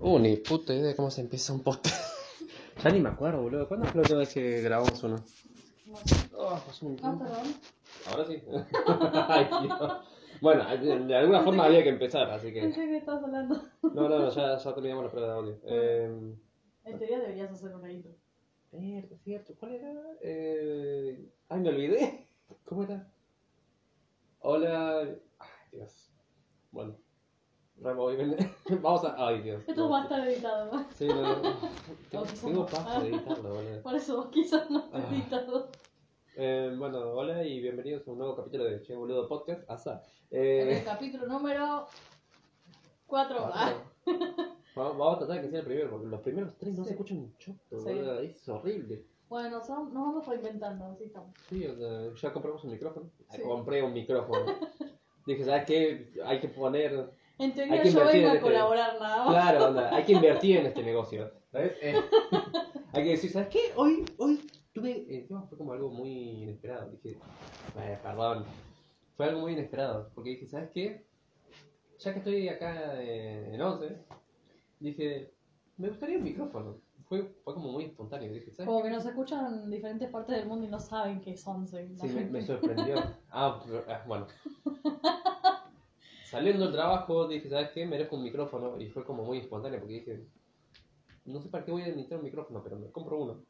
Uh, ni puta idea de cómo se empieza un podcast. ya ni me acuerdo, boludo. ¿Cuándo fue la última vez que grabamos uno? Oh, un Ah, perdón. Ahora sí. Ay, Dios. Bueno, de, de alguna forma había que empezar, así que. Pensé que estabas hablando. No, no, no, ya, ya terminamos la prueba de audio. Eh, En teoría deberías hacer una intro. Cierto, cierto. ¿Cuál era? Eh... Ay, me olvidé. ¿Cómo era? Hola. Ay, Dios. Bueno. Ven- Vamos a. Ay, Dios. Esto va a estar editado, ¿no? Sí, no. no. Tengo, tengo de editarlo, boludo. Por eso quizás no esté Ah. editado. Eh, bueno, hola y bienvenidos a un nuevo capítulo de Che Boludo Podcast. Asa. En el Eh, capítulo número 4. vamos, vamos a tratar de que sea el primero, porque los primeros tres no Sí. se escuchan un choto, Sí. Es horrible. Bueno, son- nos vamos reinventando, así estamos. Sí, ya compramos un micrófono. Sí. Compré un micrófono. Dije, ¿sabes qué? Hay que poner. En teoría que yo vengo en a este- colaborar nada más. Claro, onda, hay que invertir en este negocio. ¿Sabes? Eh, hay que decir, ¿sabes qué? Hoy, hoy tuve. eh, no, fue como algo muy inesperado. Dije, eh, perdón. Fue algo muy inesperado. Porque dije, ¿sabes qué? Ya que estoy acá eh, en 11, dije, me gustaría un micrófono. Fue, fue como muy espontáneo. Dije, ¿sabes Como qué? que nos escuchan en diferentes partes del mundo y no saben qué es 11. la Sí, me, me sorprendió. Ah, ah, bueno. Saliendo del trabajo, dije, ¿sabes qué? Merezco un micrófono. Y fue como muy espontáneo porque dije, no sé para qué voy a necesitar un micrófono, pero me compro uno.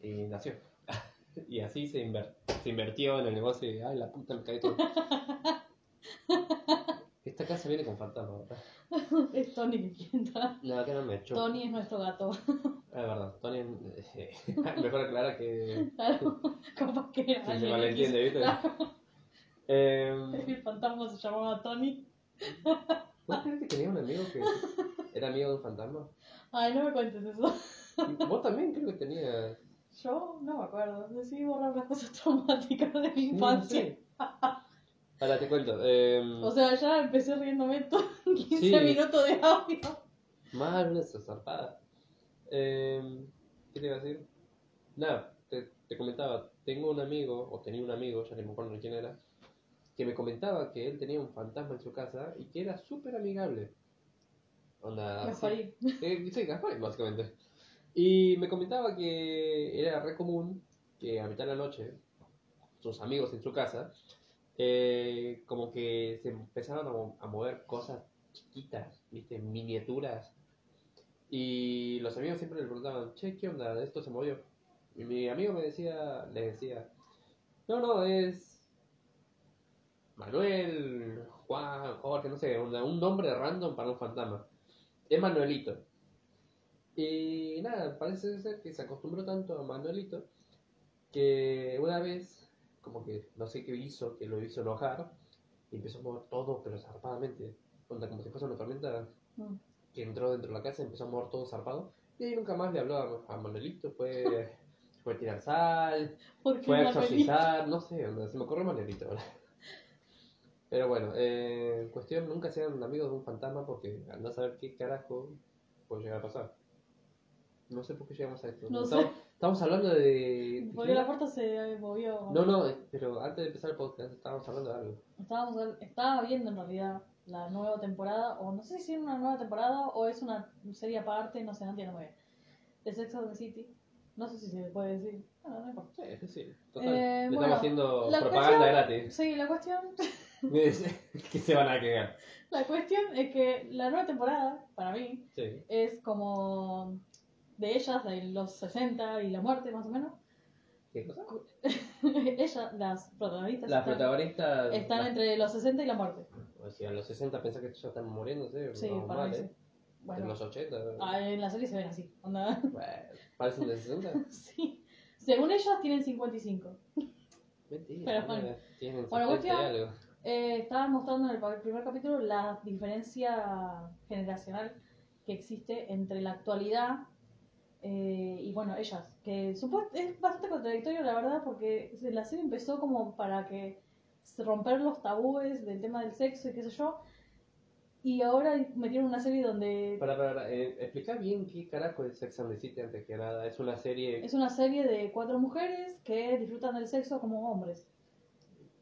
Y nació. y así se, inver- se invirtió en el negocio y, ay, la puta, me caí todo. Esta casa viene con fantasma, ¿verdad? Es Tony que quiere entrar. No, acá no me echó. Tony es nuestro gato. Es verdad, Tony, eh, mejor aclarar que, Claro, capaz que que se malentiende. ¿viste? Claro, Eh, El fantasma se llamaba Tony. ¿Vos crees que tenía un amigo que era amigo de un fantasma? Ay, no me cuentes eso. Vos también creo que tenías. Yo no me acuerdo. Decidí borrar las cosas traumáticas de mi infancia. sí. Ahora te cuento. Eh, O sea, ya empecé riéndome todo 15 Sí. minutos de audio. Mal, esa zarpada. Eh, ¿Qué te iba a decir? Nada, te, te comentaba. Tengo un amigo, o tenía un amigo, ya no me acuerdo ni quién era, que me comentaba que él tenía un fantasma en su casa y que era súper amigable. Onda. Gasparín. sí. Eh, sí, Gasparín, básicamente. Y me comentaba que era re común que a mitad de la noche, sus amigos en su casa, eh, como que se empezaron a, mo- a mover cosas chiquitas, ¿viste? Miniaturas. Y los amigos siempre le preguntaban, che, ¿qué onda? Esto se movió. Y mi amigo me decía, les decía, no, no, es Manuel, Juan, Jorge, no sé, una- un nombre random para un fantasma. Es Manuelito. Y nada, parece ser que se acostumbró tanto a Manuelito que una vez, como que no sé qué hizo, que lo hizo enojar y empezó a mover todo, pero zarpadamente. Onda, como si fuese una tormenta Mm. que entró dentro de la casa y empezó a mover todo zarpado. Y ahí nunca más le habló a, Manuelito, fue, fue tirar sal, fue exorcizar, no sé, onda, se me ocurrió Manuelito ahora. Pero bueno, eh, cuestión, nunca sean amigos de un fantasma porque andás a saber qué carajo puede llegar a pasar. No sé por qué llegamos a esto. No estamos, sé. estamos hablando de... Porque la puerta se movió. No, no, eh, pero antes de empezar el podcast estábamos hablando de algo. Estábamos, estaba viendo en realidad la nueva temporada, o no sé si es una nueva temporada o es una serie aparte, no sé, no entiendo muy bien. De Sex and the City. No sé si se puede decir. Bueno, no importa. Sí, sí, sí. Total. Eh, Le bueno, estamos haciendo propaganda cuestión- gratis. Sí, la cuestión, que se van a quedar. la cuestión es que la nueva temporada, para mí, Sí. es como de ellas, de los 60 y la muerte más o menos. ¿Qué cosa? ellas, las protagonistas, Las están, protagonistas. están las- entre los 60 y la muerte. O sea, a los 60 pensás que ya están muriéndose. Sí, vamos para mal, mí ¿eh? sí. En Bueno, los 80. ah, en la serie se ven así. Onda. Bueno, ¿Parecen de 60? Sí. Según ellas tienen 55. Mentira. Pero no, bueno. Tienen Bueno, 70 y cuestión- algo. Eh, estaban mostrando en el primer capítulo la diferencia generacional que existe entre la actualidad eh, y bueno, ellas. Que supo- es bastante contradictorio, la verdad, porque la serie empezó como para que romper los tabúes del tema del sexo y qué sé yo. Y ahora metieron una serie donde Para, para, para, eh, explica bien qué carajo es Sex and the City antes que nada. Es una serie. es una serie de cuatro mujeres que disfrutan del sexo como hombres.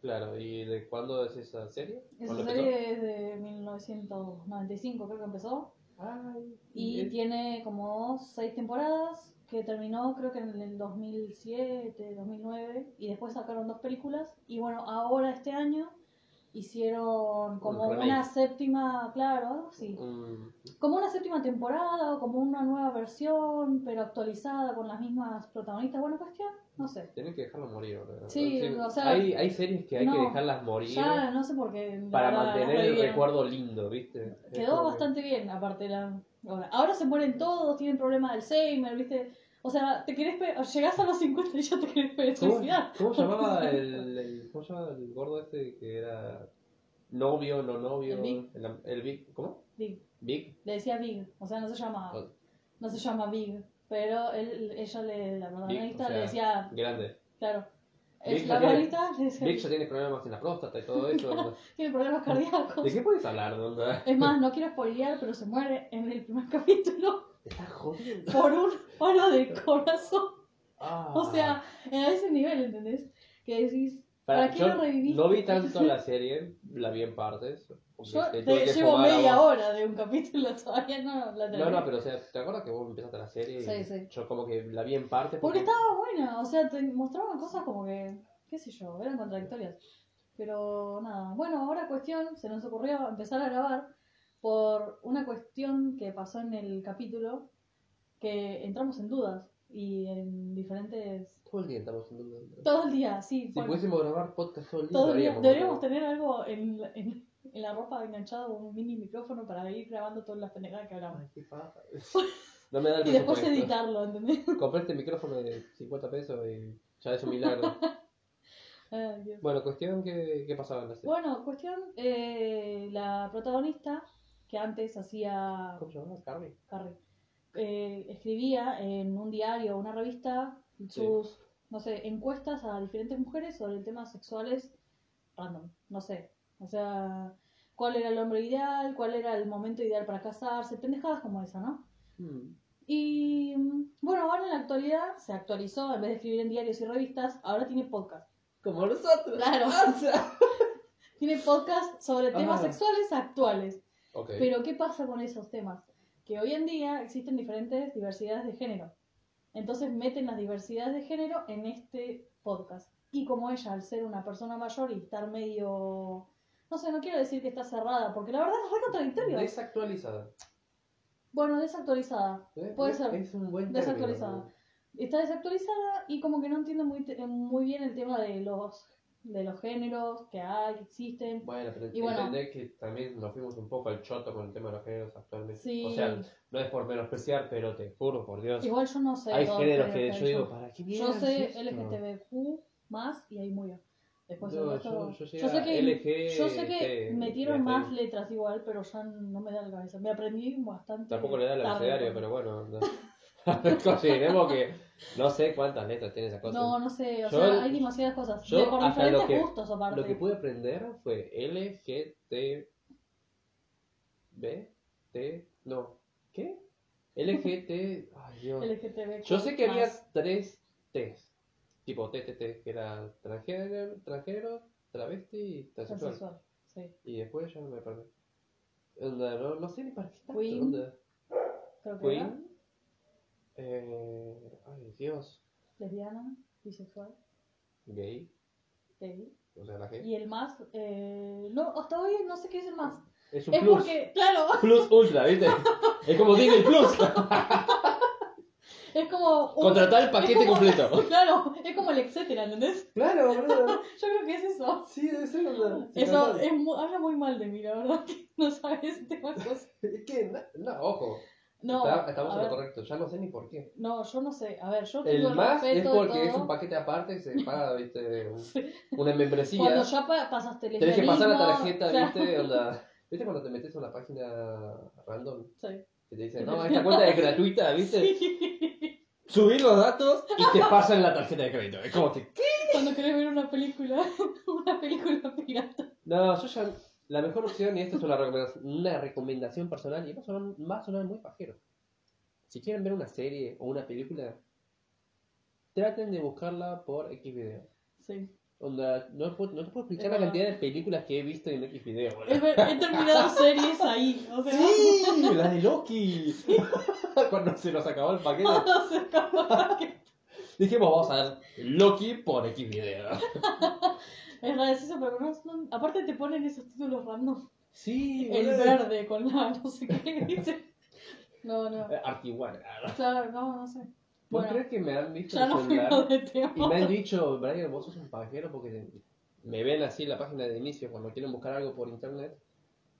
Claro, ¿y de cuándo es esa serie? Esa ¿Cuándo serie es de 1995, creo que empezó. Ay, Y tiene como seis temporadas que terminó creo que en el 2007, 2009 y después sacaron dos películas y bueno, ahora este año hicieron como Un una séptima, claro. Mm, Como una séptima temporada o como una nueva versión, pero actualizada con las mismas protagonistas. Bueno, cuestión, no sé. tienen que dejarlo morir, boludo. Sí, o sea, hay, hay series que hay que dejarlas morir Ya no sé por qué. para verdad, mantener el recuerdo lindo, ¿viste? Quedó que- bastante bien, aparte la. Ahora, ahora se mueren todos, tienen problemas de Alzheimer, ¿viste? O sea, te querés pe- llegás a los 50 y ya te querés pe- ¿Cómo, suicidar. cómo llamaba el, el- ¿Cómo llamaba el gordo este que era novio, no novio? El Big. El, el Big, ¿Cómo? Big. Big. Le decía Big, o sea, no se llama, Oh, no se llama Big, pero él, ella le, la protagonista o sea, le decía, Grande. claro, es la Big ya tiene problemas en la próstata y todo eso. tiene problemas cardíacos. ¿De qué puedes hablar, onda? Es más, no quiero spoilear, pero se muere en el primer capítulo ¿Te estás jodiendo? por un paro del corazón. Ah. O sea, a ese nivel, ¿entendés? Que decís, Para- ¿para qué lo reviviste? No vi tanto la serie, la vi en partes. Yo te te llevo media hora de un capítulo, todavía no la terminé. No, no, pero o sea, ¿te acuerdas que vos empezaste la serie? y Sí, sí. Yo como que la vi en partes. Porque estaba buena, o sea, te mostraban cosas como que, qué sé yo, eran contradictorias. Pero nada, bueno, ahora cuestión, se nos ocurrió empezar a grabar por una cuestión que pasó en el capítulo, que entramos en dudas y en diferentes... Todo el día estamos en duda. Todo el día, sí. Si pudiésemos grabar podcast todo el día, todo el día. Deberíamos tener algo en, en, en la ropa enganchado, un mini micrófono para ir grabando todas las pendejadas que hablamos. Ay, qué paja. No me da el Y después editarlo, ¿entendés? Compré este micrófono de 50 pesos y ya es un milagro. Ay, Dios. bueno, cuestión que, ¿qué pasaba en la serie? Bueno, cuestión, eh, la protagonista, que antes hacía ¿Cómo se llama? Carrie. Carrie, eh, escribía en un diario o una revista sus, no sé, encuestas a diferentes mujeres sobre temas sexuales random, no sé. O sea, cuál era el hombre ideal, cuál era el momento ideal para casarse, pendejadas como esa, ¿no? Hmm. Y mm, bueno, ahora en la actualidad se actualizó, en vez de escribir en diarios y revistas, ahora tiene podcast. Como nosotros. Claro. O sea. Tiene podcast sobre temas Ah. sexuales actuales. Ok. Pero ¿qué pasa con esos temas? Que hoy en día existen diferentes diversidades de género. Entonces meten las diversidades de género en este podcast. Y como ella, al ser una persona mayor y estar medio... No sé, no quiero decir que está cerrada, porque la verdad es re contradictorio. Desactualizada. Bueno, desactualizada. ¿eh? Puede ser. Es un buen término. Desactualizada. Está desactualizada y como que no entiende muy, muy bien el tema de los, de los géneros que hay, que existen. Bueno, pero Y bueno. que también nos fuimos un poco al choto con el tema de los géneros actualmente. Sí. O sea, no es por menospreciar, pero te juro, por Dios. Igual yo no sé. hay géneros género que yo digo, ¿para qué Yo sé es? LGTBQ más y ahí muy bien. Después No, el resto- yo- yo yo sé que, LG, yo sé que T, metieron más letras igual, pero ya no me da la cabeza. Me aprendí bastante. Tampoco le da el abecedario, pero bueno. no. Consideremos que no sé cuántas letras tiene esa cosa. No, no sé, o Yo- sea, hay demasiadas cosas. yo de, por diferentes que- gustos aparte. Lo que pude aprender fue LGT. ¿B? T. No. ¿Qué? LGT. Ay, Dios. LGTBQ Yo sé que había tres T's. Tipo TTT, que era transgénero, transgénero travesti y transexual. Transexual, sí. Y después ya me perdí. No, no sé ni para qué está. Queen. onda. Creo que era Queen. Eh, ay, Dios. lesbiana, bisexual, Gay. gay. O sea, la G. Y el más, eh, no, hasta hoy no sé qué es el más. Es un Es plus. porque, claro, Plus ultra, ¿viste? es como Disney Plus. es como un- Contratar el paquete como- completo. Claro, es como el etcétera, ¿entendés? Claro, boludo. Yo creo que es eso. Sí, debe ser. Sí, Eso es mu- habla muy mal de mí, la verdad, que no sabes temas cosas. Es que, no, no, ojo. No, Está- estamos en lo correcto. Ya no sé ni por qué. no, yo no sé. A ver, yo El tengo el más es respeto de porque es un paquete aparte y se paga, viste, una membresía. Cuando ya pa- pasaste Tenés que pasar la tarjeta, viste, onda. ¿Viste cuando te metes a una página random Sí. Que te dice, no, esta cuenta es gratuita, viste? Sí. Subir los datos y te pasan la tarjeta de crédito. Es como que, ¿qué? Cuando querés ver una película, una película pirata. No, yo ya, la mejor opción, y esto es una recomendación, una recomendación personal, y va a, sonar, va a sonar muy pajero. Si quieren ver una serie o una película, traten de buscarla por X video. Sí. Onda, no, puedo- no te puedo explicar la cantidad de películas que he visto en X video. He, terminado series ahí. O sea, ¡Sí! ¡La de Loki! Cuando se nos acabó el paquete, se acabó. dijimos, vamos a ver Loki por X video. Es gracioso, pero no, no- aparte te ponen esos títulos random. Sí, El boludo. verde con la no sé qué dice. No, no. Eh, Artiguana. Claro, no, no sé. ¿Vos Bueno, crees que me han visto el no celular? de tema. Y me han dicho, Brian, vos sos un pajero porque me ven así la página de inicio cuando quieren buscar algo por internet.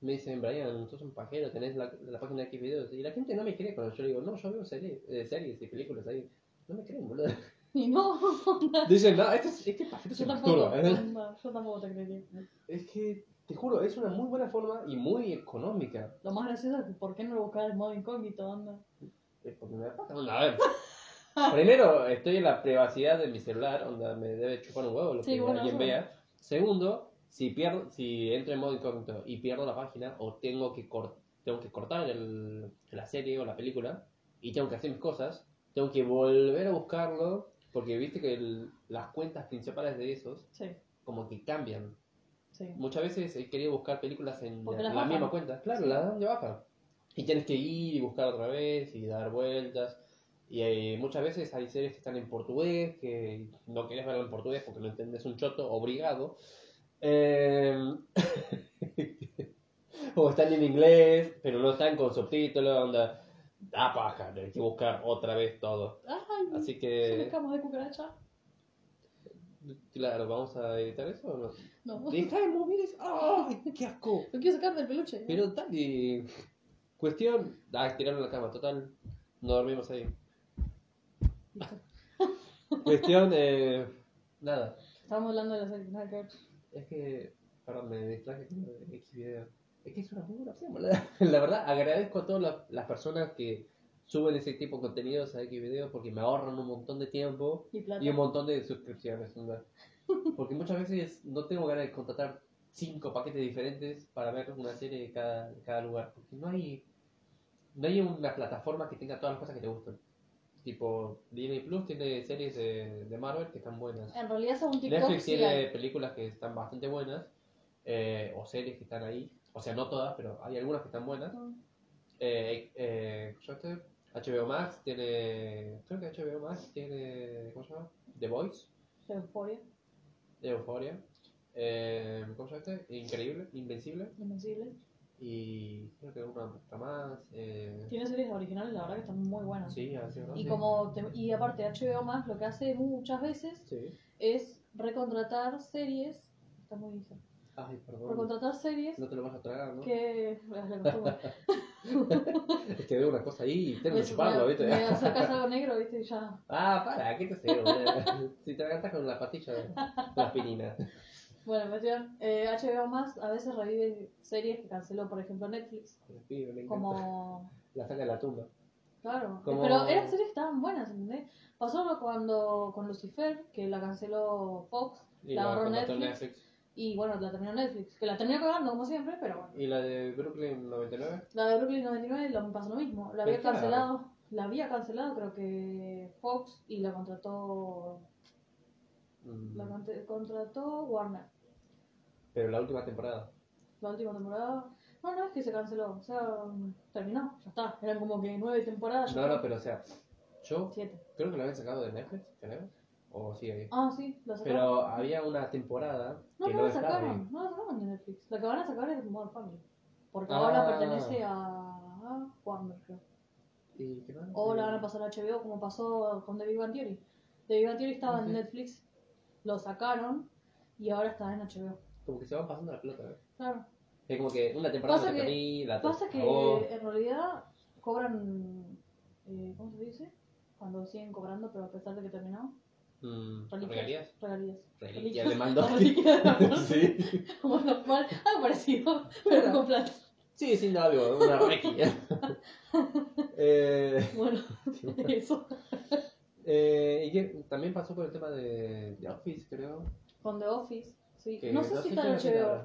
Me dicen, Brian, sos un pajero, tenés la, la página de X videos. Y la gente no me cree cuando yo le digo, no, yo veo series, eh, series y películas ahí. No me creen, boludo. Y no, Dicen, no, este, es- este pajero se yo tampoco, masturba. ¿eh?". no, yo tampoco te creería. Es que, te juro, es una muy buena forma y muy económica. Lo más gracioso es que ¿por qué no lo buscas en modo incógnito? Onda? Eh, porque me da paja. A ver. Primero, estoy en la privacidad de mi celular, donde me debe chupar un huevo lo Sí, que bueno, alguien eso. vea. Segundo, si pierdo, si entro en modo incógnito y pierdo la página, o tengo que, cor- tengo que cortar el- la serie o la película, y tengo que hacer mis cosas, tengo que volver a buscarlo, porque viste que el- las cuentas principales de esos, Sí, como que cambian. sí. Muchas veces he querido buscar películas en Porque la, las la bajan. misma cuenta. Claro, las dan de baja. Y tienes que ir y buscar otra vez y dar vueltas. Y eh, muchas veces hay series que están en portugués, que no querés verlo en portugués porque no entendés un choto, obligado. Eh, o están en inglés, pero no están con subtítulos, onda. Ah, paja, hay que buscar otra vez todo. Ay, Así ¿son que, escamas de cucaracha? claro, ¿vamos a editar eso o no? No. Deja de mover eso. ¡Ay, qué asco! Lo quiero sacar del peluche. Pero dale. Cuestión. Ah, tirarlo en la cama, total. No dormimos ahí. Cuestión, eh. Nada. Estábamos hablando de la serie, nada que ver. Es que. Perdón, me distraje con X video. Es que es una muy buena opción, boludo. La verdad, agradezco a todas las, las personas que suben ese tipo de contenidos a X video porque me ahorran un montón de tiempo Y plata. y un montón de suscripciones. ¿no? Porque muchas veces no tengo ganas de contratar cinco paquetes diferentes para ver una serie de cada, de cada lugar. Porque no hay, no hay una plataforma que tenga todas las cosas que te gustan. Tipo, Disney Plus tiene series de, de Marvel que están buenas. En realidad, según TikTok, Netflix sí tiene hay. películas que están bastante buenas. eh, o series que están ahí. O sea, no todas, pero hay algunas que están buenas. Eh, eh, ¿cómo se llama este? HBO Max tiene. Creo que HBO Max tiene. ¿Cómo se llama? The Voice. Euphoria, Euphoria. Eh, ¿Cómo se llama este? Increíble, Invencible. Invencible. Y creo que una otra más. Eh, Tiene series originales, la verdad que están muy buenas. sí, así ¿no? Y Sí. como te- y aparte HBO más lo que hace muchas veces Sí. es recontratar series, está muy bien, Ay, perdón. recontratar series No te lo vas a tragar, ¿no? que es costumbre. Es que veo una cosa ahí y tengo que chuparlo, ¿viste? Me sacas algo negro, viste, y ya. Ah, para, ¿qué te sé? Si te agarras con la pastilla de la aspirina. Bueno, cuestión, eh, HBO más a veces revive series que canceló, por ejemplo, Netflix, Me me como La saca de la tumba. Claro, Como- pero eran series que estaban buenas, ¿entendés? Pasó cuando con Lucifer, que la canceló Fox, Y la contrató Netflix, y bueno, la terminó Netflix, que la terminó cagando como siempre, pero bueno. Y la de Brooklyn 99. La de Brooklyn 99 lo pasó lo mismo, la había claro. cancelado, la había cancelado creo que Fox y la contrató, Mm, la contra- contrató Warner, Pero la última temporada. la última temporada. No, no es que se canceló, o sea, terminó, ya está, eran como que nueve temporadas, ya No, no, pero o sea, yo siete. creo que la habían sacado de Netflix, creo. O sí, ahí. Ah, sí, la sacaron. Pero había una temporada No, que no la sacaron, no la sacaron de Netflix. La que van a sacar es Modern Family. Porque Ah. ahora pertenece a, Warner, creo. ¿Y qué más? O la van a pasar a HBO, como pasó con The Big Bang Theory. The Big Bang Theory estaba en Netflix, lo sacaron y ahora está en HBO. Como que se van pasando la pelota, ¿eh? Claro. Es como que una temporada Pasa me que- la Pasa que acabó. en realidad cobran. Eh, ¿Cómo se dice? Cuando siguen cobrando, pero a pesar de que terminó. Mm. ¿Regalías? Regalías. Reliquias de de Maldonado. sí. Bueno, mal, algo parecido, pero con plata. Sí, sí, no, algo, una requia. eh, Bueno, eso. eh, y que también pasó por el tema de, de Office, creo. Con The Office, sí. No sé si está en HBO.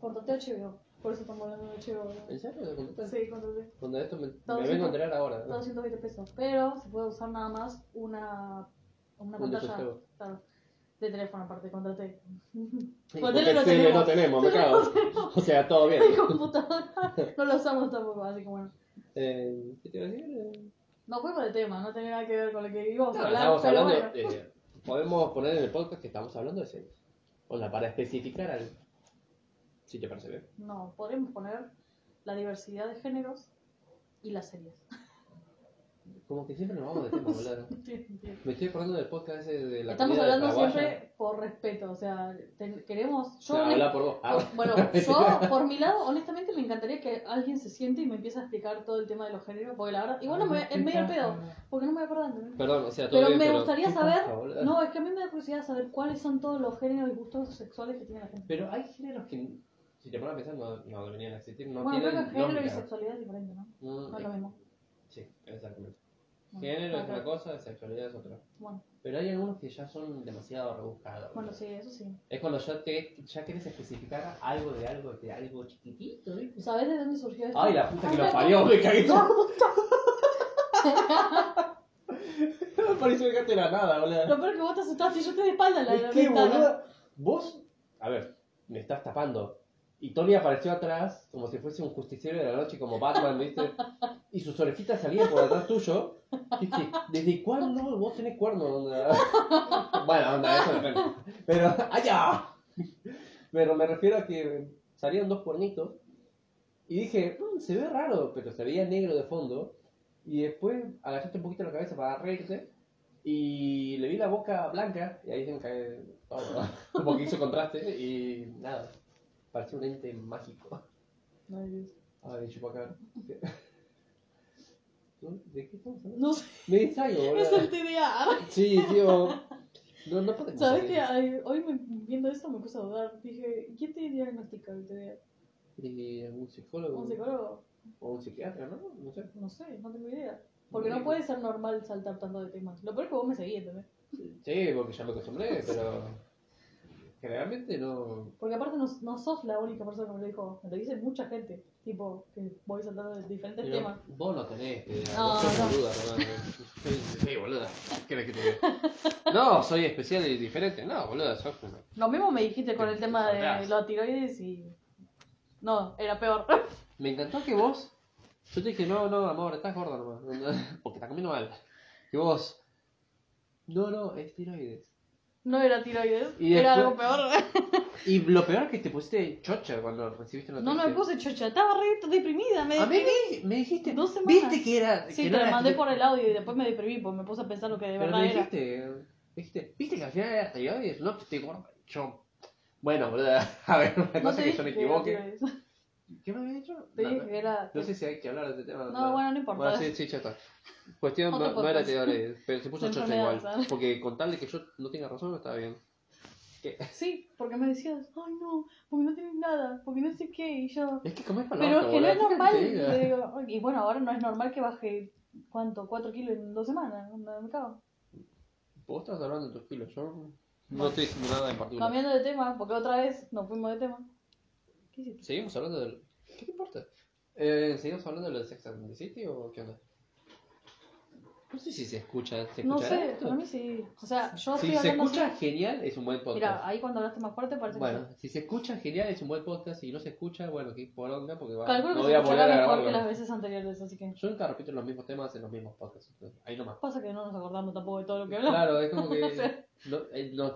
Contraté HBO. Por eso estamos hablando de HBO. ¿En serio? Sí, contraté. Cuando esto me, me vengo a todo. enterar ahora. 220 pesos. Pero se puede usar nada más una, una Un pantalla. dispositivo. Claro. De teléfono, aparte, contraté. Sí, Con porque tele no tele tenemos. no tenemos, me cago. O sea, todo bien. De computadora no lo usamos tampoco, así que bueno. Eh, ¿Qué te iba a decir? Eh, No fuimos de tema, no tenía nada que ver con lo que íbamos No, a hablar, estamos pero hablando, bueno. eh, podemos poner en el podcast que estamos hablando de series. Sea, para especificar algo. Si te parece bien. No, podríamos poner la diversidad de géneros y las series. Como que siempre nos vamos de tema, boludo. Me estoy acordando del podcast ese de la Estamos comida hablando siempre por respeto, o sea, te- queremos... Yo, honest- habla por vos. Ah, por- bueno, yo por mi lado, honestamente me encantaría que alguien se siente y me empiece a explicar todo el tema de los géneros, porque la verdad, igual no me, es medio el pedo, porque no me voy a acordar, ¿entendés? Perdón, o sea, todo Pero bien, me pero gustaría ¿qué saber, pasa, boludo? no, es que a mí me da curiosidad saber cuáles son todos los géneros y gustos sexuales que tiene la gente. Pero hay géneros que, si te pones a pensar, no, no deberían existir. No bueno, creo tienen que género y lógica. sexualidad es diferente, ¿no? No es lo mismo. Sí, exactamente. Género es una cosa, sexualidad es otra. Bueno, Pero hay algunos que ya son demasiado rebuscados. bueno, sí, eso sí. Es cuando ya, te, ya querés especificar algo de algo, de algo chiquitito, ¿viste? ¿Sabés de dónde surgió esto? Ay, la puta que lo parió, me cagué. No me pareció dejarte de la nada, boludo. Lo peor que vos te asustaste y yo te de espalda en la, la Es que, ventana. boludo, vos, a ver, me estás tapando. Y Tony apareció atrás, como si fuese un justiciero de la noche, como Batman, ¿viste? Y sus orejitas salían por detrás tuyo. Dije, ¿desde cuándo vos tenés cuernos? Bueno, onda, eso depende. Pero, ¡allá! Pero me refiero a que salían dos cuernitos. Y dije, "Mm, se ve raro, pero se veía negro de fondo. Y después agachaste un poquito la cabeza para reírte. Y le vi la boca blanca. Y ahí se me cae todo. Como que hizo contraste. Y nada. Parecía un ente mágico. Ay, Dios. Ay, chupacabra. ¿No? ¿De qué estamos hablando? No sé, Me distraigo, boludo. es el TDA. Sí, tío. No, no podemos. ¿Sabes ay, hoy me- viendo esto me puse a dudar? Dije, ¿quién te diagnostica el TDA? Y algún psicólogo. ¿Un psicólogo? O un psiquiatra, ¿no? No sé. No sé, no tengo idea. Porque no puede ser normal saltar tanto de temas. Lo peor es que vos me seguís, ¿entendés? Sí, porque ya me acostumbré, pero. Generalmente no. Porque aparte no, no sos la única persona que me lo dijo. Me lo dice mucha gente. Tipo, que voy saltando de diferentes pero temas. Vos no tenés. que- No, vos sos no. boluda. Sí, boluda. ¿Qué que te diga? No, soy especial y diferente. No, boluda, sos una. Lo mismo me dijiste con el tema de los tiroides y. No, era peor. Me encantó que vos. Yo te dije, no, no, amor, estás gorda nomás. Porque estás comiendo mal. Y vos. No, no, es tiroides. No era tiroides, Y era después- algo peor. Y lo peor es que te pusiste chocha cuando recibiste la No, no me puse chocha, estaba re deprimida. Me A mí deprimí. me, me dijiste. Dos semanas. ¿Viste que era.? Sí, que te no lo era- mandé por el audio y después me deprimí porque me puse a pensar lo que de Pero verdad me era. dijiste. me dijiste. ¿Viste que al final era tiroides? No, que estoy gorda. Yo. Bueno, a ver, una No cosa te que dije yo me que era equivoque. ¿Qué me había dicho? Te No, no. era. No sé si hay que hablar de este tema. No, bueno, no importa. Bueno, sí, sí, ya está. Cuestión no, no era tiroides, pero se puso chocha igual. ¿sabes? Porque con tal de que yo no tenga razón, estaba bien. ¿Qué? Sí, porque me decías, ay no, porque no tienes nada, porque no sé qué, y yo. Es que comés para Pero es que no es normal. Le digo, y bueno, ahora no es normal que baje, ¿cuánto? ¿4 kilos en dos semanas? Me cago. Vos estás hablando de tus kilos, yo no estoy diciendo nada en particular. Cambiando de tema, porque otra vez nos fuimos de tema. ¿Seguimos hablando del...? ¿Qué te importa? Eh, ¿Seguimos hablando de lo de Sex and the City o qué onda? No sé si se escucha. ¿Se No sé, esto? para mí sí. O sea, yo Si se escucha así. genial, es un buen podcast. Mira, ahí cuando hablaste más fuerte parece bueno, que si se escucha genial, es un buen podcast. Si no se escucha, bueno, qué poronga, porque va, Calculo no que se escuchará mejor que las veces anteriores, así que. Yo nunca repito los mismos temas en los mismos podcasts. entonces, ahí nomás. Pasa que no nos acordamos tampoco de todo lo que hablamos. Claro, es como que no- eh, nos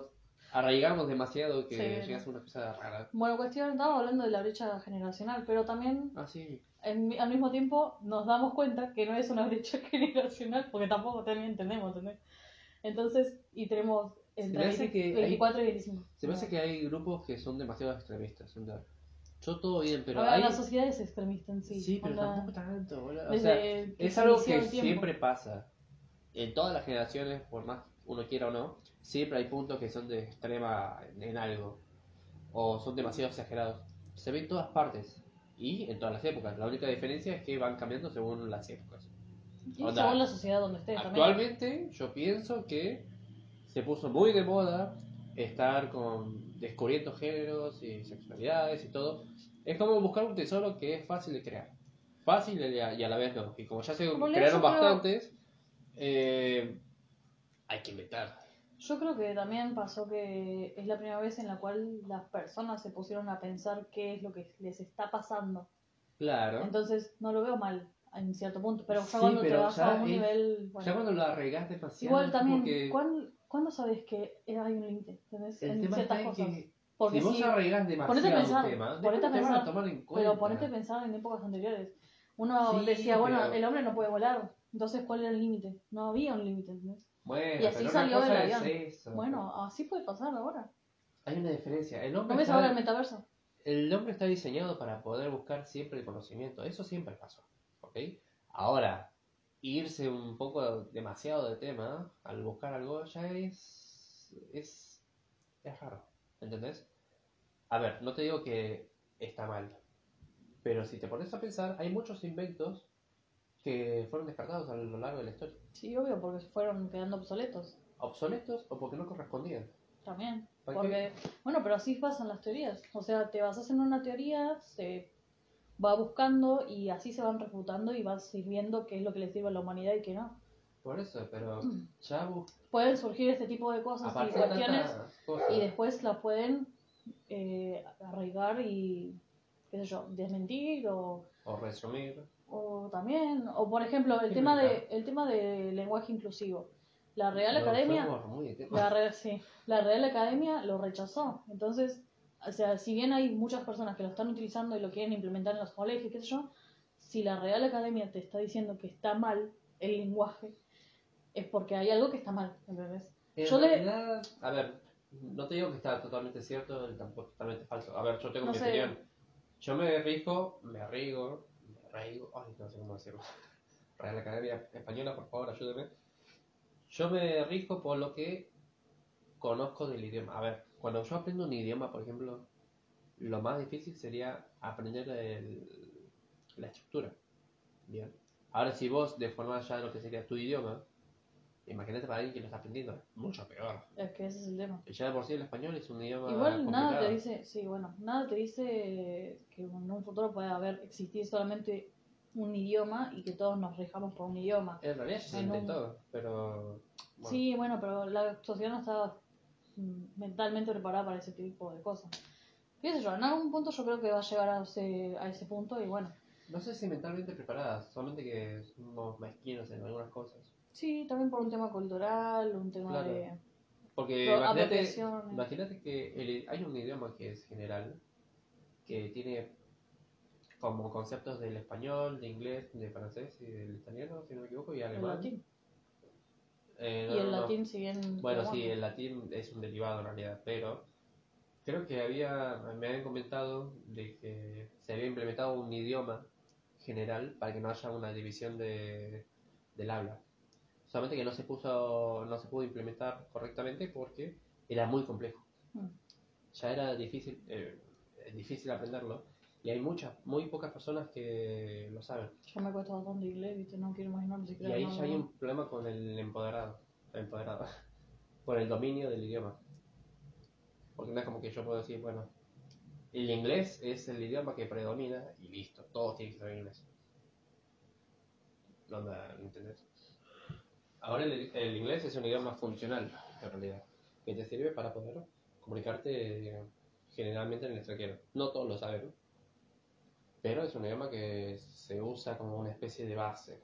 arraigamos demasiado que Sí, llegas a una cosa rara. Bueno, cuestión, estaba hablando de la brecha generacional, pero también Ah, sí. en- al mismo tiempo nos damos cuenta que no es una brecha generacional, porque tampoco también entendemos, ¿entendés? Entonces, y tenemos entre me hace 20 que hay- 24 y 25. Se me hace que hay grupos que son demasiado extremistas. onda. Yo todo bien, pero A ver, hay... la sociedad es extremista en sí. Sí, pero onda, tampoco tanto, boludo. O sea, es algo que siempre pasa. En todas las generaciones, por más uno quiera o no, siempre hay puntos que son de extrema en, algo. O son demasiado exagerados. Se ve en todas partes. Y en todas las épocas. La única diferencia es que van cambiando según las épocas. Y onda, según la sociedad donde estés también. Actualmente yo pienso que se puso muy de moda estar con descubriendo géneros y sexualidades y todo. Es como buscar un tesoro que es fácil de crear. Fácil y a, y a la vez no. Y como ya se realidad crearon bastantes, eh, hay que inventar. Yo creo que también pasó que es la primera vez en la cual las personas se pusieron a pensar qué es lo que les está pasando. Claro. Entonces, no lo veo mal en cierto punto, pero ya Sí, cuando te pero vas ya a un es- nivel... bueno. ya cuando lo arraigas demasiado. Igual también, que ¿cuándo, cuándo sabes que hay un límite? En ciertas cosas. que Porque si vos sí, arraigas ponete a demasiado pensar, un tema, ponete a te pensar, a en pero ponete a pensar en épocas anteriores. Uno Sí, decía, bueno, pero- el hombre no puede volar. Entonces, ¿cuál era el límite? No había un límite, ¿entendés? Bueno, y así pero salió el es avión. eso. Bueno, así puede pasar ahora. Hay una diferencia. El hombre, ¿No ves está, ahora el metaverso? el hombre está diseñado para poder buscar siempre el conocimiento. Eso siempre pasó. ¿Ok? Ahora, irse un poco demasiado de tema al buscar algo ya es. es. es raro. ¿Entendés? A ver, no te digo que está mal. Pero si te pones a pensar, hay muchos inventos que fueron descartados a lo largo de la historia. Sí, obvio, porque fueron quedando obsoletos. Obsoletos o porque no correspondían. También. ¿Para Porque, bueno, pero así pasan las teorías. O sea, te basas en una teoría, se va buscando y así se van refutando y vas viendo qué es lo que le sirve a la humanidad y qué no. Por eso, pero ya Pueden surgir este tipo de cosas y cuestiones cosas. y después las pueden eh, arraigar y, qué sé yo, desmentir o, O resumir. O también, o por ejemplo, el Sí, tema de el tema de lenguaje inclusivo. La Real Academia. La, Re- sí, la Real Academia lo rechazó. Entonces, o sea, si bien hay muchas personas que lo están utilizando y lo quieren implementar en los colegios, qué sé yo, si la Real Academia te está diciendo que está mal el lenguaje, es porque hay algo que está mal, ¿entendés? En Yo le- a ver, no te digo que está totalmente cierto, ni tampoco totalmente falso. A ver, yo tengo No mi sé. opinión. Yo me rijo, me rigo, me reigo, ay, no sé cómo decirlo. Real Academia Española, por favor, ayúdeme. Yo me rijo por lo que conozco del idioma. A ver, cuando yo aprendo un idioma, por ejemplo, lo más difícil sería aprender el- la estructura. Bien. Ahora, si vos deformás ya lo que sería tu idioma, imagínate para alguien que lo está aprendiendo, es mucho peor. Es que ese es el tema. Ya de por sí el español es un idioma. Igual nada complicado. te dice, sí, bueno, nada te dice que en un futuro pueda haber, existir solamente un idioma y que todos nos rijamos por un idioma. En realidad se en un- intentó, pero. bueno. Sí, bueno, pero la sociedad no está mm, mentalmente preparada para ese tipo de cosas. ¿Qué sé yo? En algún punto yo creo que va a llegar a ese, a ese punto y bueno. No sé si mentalmente preparadas, solamente que somos mezquinos en algunas cosas. Sí, también por un tema cultural, un tema Claro. de... Porque imagínate, que el- hay un idioma que es general, que tiene como conceptos del español, de inglés, de francés y del italiano, si no me equivoco, y El alemán. latín. Eh, y el no, no. latín, si bien... Bueno, sí, el latín es un derivado en realidad, pero creo que había, me habían comentado de que se había implementado un idioma general para que no haya una división de, del habla. Solamente que no se puso, no se pudo implementar correctamente porque era muy complejo. Mm. Ya era difícil, eh, difícil aprenderlo y hay muchas, muy pocas personas que lo saben. Yo me cuesta bastante inglés, ¿viste? No quiero imaginar ni Y ahí ya hay un problema con el empoderado, empoderado, por el dominio del idioma. Porque no es como que yo puedo decir, bueno, el inglés es el idioma que predomina y listo, todos tienen que saber inglés. No, ¿entendés? Ahora el, el inglés es un idioma funcional, en realidad, que te sirve para poder comunicarte generalmente en el extranjero. No todos lo saben, pero es un idioma que se usa como una especie de base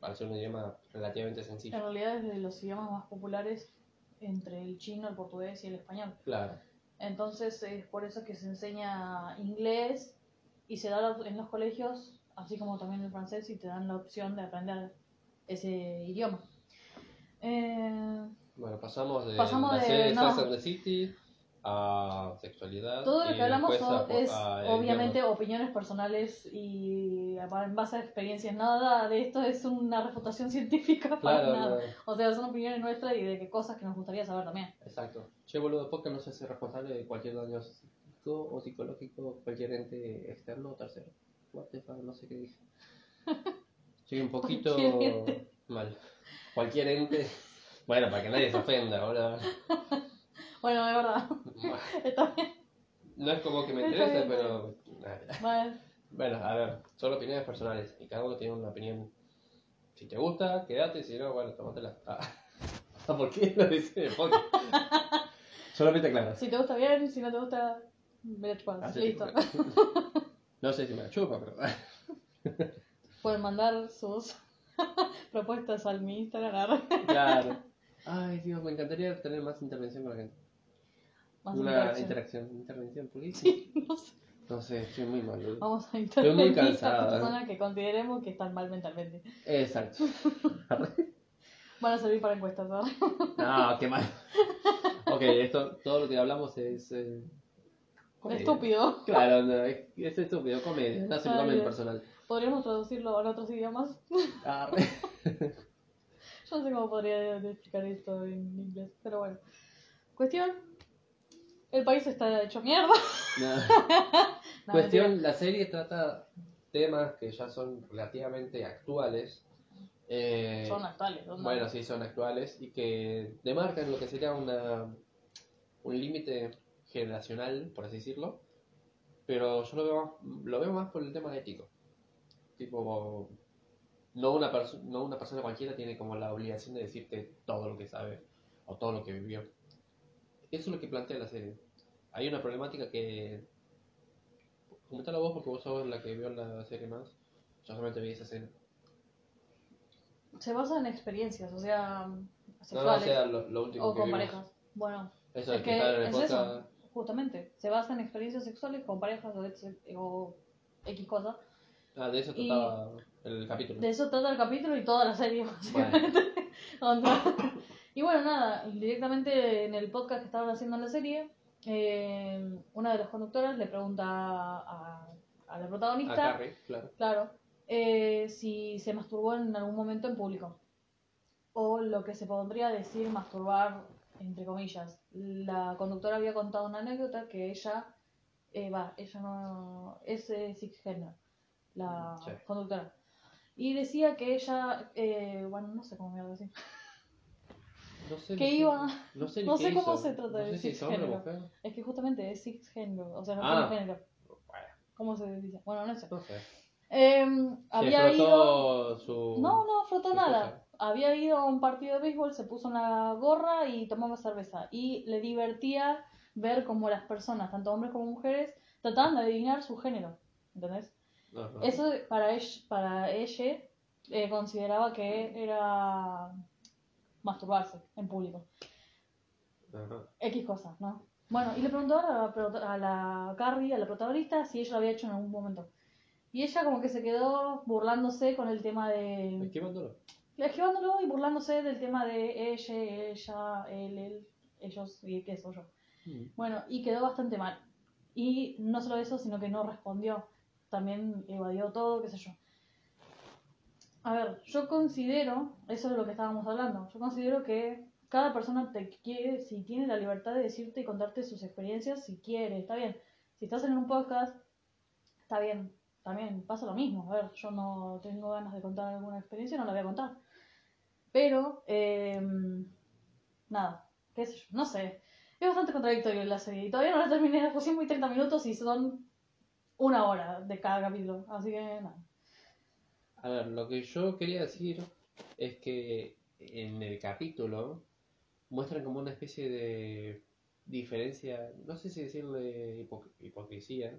para ser un idioma relativamente En sencillo. realidad es de los idiomas más populares entre el chino, el portugués y el español. Claro, Entonces es por eso que se enseña inglés y se da en los colegios, así como también el francés, y te dan la opción de aprender ese idioma. Eh, bueno, pasamos de Pasamos la de- no. Sex and the City a sexualidad. todo lo que hablamos es a obviamente opiniones personales y en base a experiencias. Nada de esto es una refutación científica para Claro, nada. no, O sea, son opiniones nuestras y de qué cosas que nos gustaría saber también. exacto. Che, boludo, podcast no se hace responsable de cualquier daño psíquico o psicológico, cualquier ente externo o tercero. What the fuck, no sé qué dije. Estoy un poquito. Mal. Cualquier ente. Bueno, para que nadie se ofenda, ahora. Bueno, de verdad, está bien. No es como que me interese, pero. Vale. Bueno, a ver, son opiniones personales y cada uno tiene una opinión. Si te gusta, quédate, si no, bueno, tómatela. Ah. ¿Por qué lo dice el podcast? Solamente claro. Si te gusta bien, si no te gusta, me la chupas. Así Listo. que- No sé si me la chupa, pero. Pueden mandar sus propuestas al mi Instagram. Claro. Ay, Dios, me encantaría tener más intervención con la gente. Más Una interacción. Intervención, ¿por qué? Sí, no sé. No sé, estoy muy mal. Vamos a muy intervenir a cansada. personas que consideremos que están mal mentalmente. Exacto. Van a servir para encuestas, ¿no? No, qué mal. Ok, esto, todo lo que hablamos es. eh, comedia. Estúpido. Claro, no, es, es estúpido, comedia, no se Dios. personal. Podríamos traducirlo a otros idiomas. Ah, Yo no sé cómo podría explicar esto en inglés, pero bueno. Cuestión. El país está hecho mierda. no. Cuestión, la serie trata temas que ya son relativamente actuales. eh. Son actuales. son bueno, sí, son actuales y que demarcan lo que sería una un límite generacional, por así decirlo. Pero yo lo veo, más, lo veo más por el tema ético. Tipo, no una, no una persona cualquiera tiene como la obligación de decirte todo lo que sabe o todo lo que vivió. Eso es lo que plantea la serie. Hay una problemática que... Comentalo vos porque vos sos la que vio la serie más. Yo solamente vi esa escena. Se basa en experiencias, o sea, No, no, sexuales. o sea, lo, lo último o que con vimos. parejas. Bueno, Eso es de que que estaban en el es eso, justamente. Se basa en experiencias sexuales con parejas o, ex- o X cosa. Ah, de eso Y- trataba el capítulo. De eso trata el capítulo y toda la serie, básicamente. Onda. Y bueno, nada, directamente en el podcast que estaban haciendo en la serie, eh, una de las conductoras le pregunta a, a la A protagonista, Carrie, claro. claro, eh, si se masturbó en algún momento en público. O lo que se podría decir masturbar, entre comillas. La conductora había contado una anécdota que ella, eh, va, ella no, es eh, cisgénero, la Sí. conductora. Y decía que ella, eh, bueno, no sé cómo me voy a decir. No sé Que iba- No sé, no sé cómo hizo. se trata No de si es cisgénero. mujer. Es que justamente es cisgénero, o sea, no Ah. tiene género. ¿Cómo se dice? Bueno, no sé. no sé. Eh, había ido... su... No, no frotó nada. cosa. Había ido a un partido de béisbol, se puso una gorra y tomaba cerveza. Y le divertía ver cómo las personas, tanto hombres como mujeres, trataban de adivinar su género. ¿Entendés? Ajá. Eso para ella, para ella eh, consideraba que era masturbarse en público. Ajá. X cosas, ¿no? Bueno, y le preguntó a la, a la Carrie, a la protagonista, si ella lo había hecho en algún momento. Y ella como que se quedó burlándose con el tema de... Esquivándolo. esquivándolo y burlándose del tema de ella, ella, él, él, ellos y qué soy yo. Mm. Bueno, y quedó bastante mal. Y no solo eso, sino que no respondió. También evadió todo, qué sé yo. A ver, yo considero, eso es lo que estábamos hablando, yo considero que cada persona te quiere, si tiene la libertad de decirte y contarte sus experiencias, si quiere, está bien. Si estás en un podcast, está bien, también pasa lo mismo. A ver, yo no tengo ganas de contar alguna experiencia, no la voy a contar. Pero, eh, nada, qué sé yo, no sé. Es bastante contradictorio la serie. Y todavía no la terminé, recién muy 30 minutos y son una hora de cada capítulo. Así que nada. A ver, lo que yo quería decir es que en el capítulo muestran como una especie de diferencia, no sé si decirle hipo- hipocresía,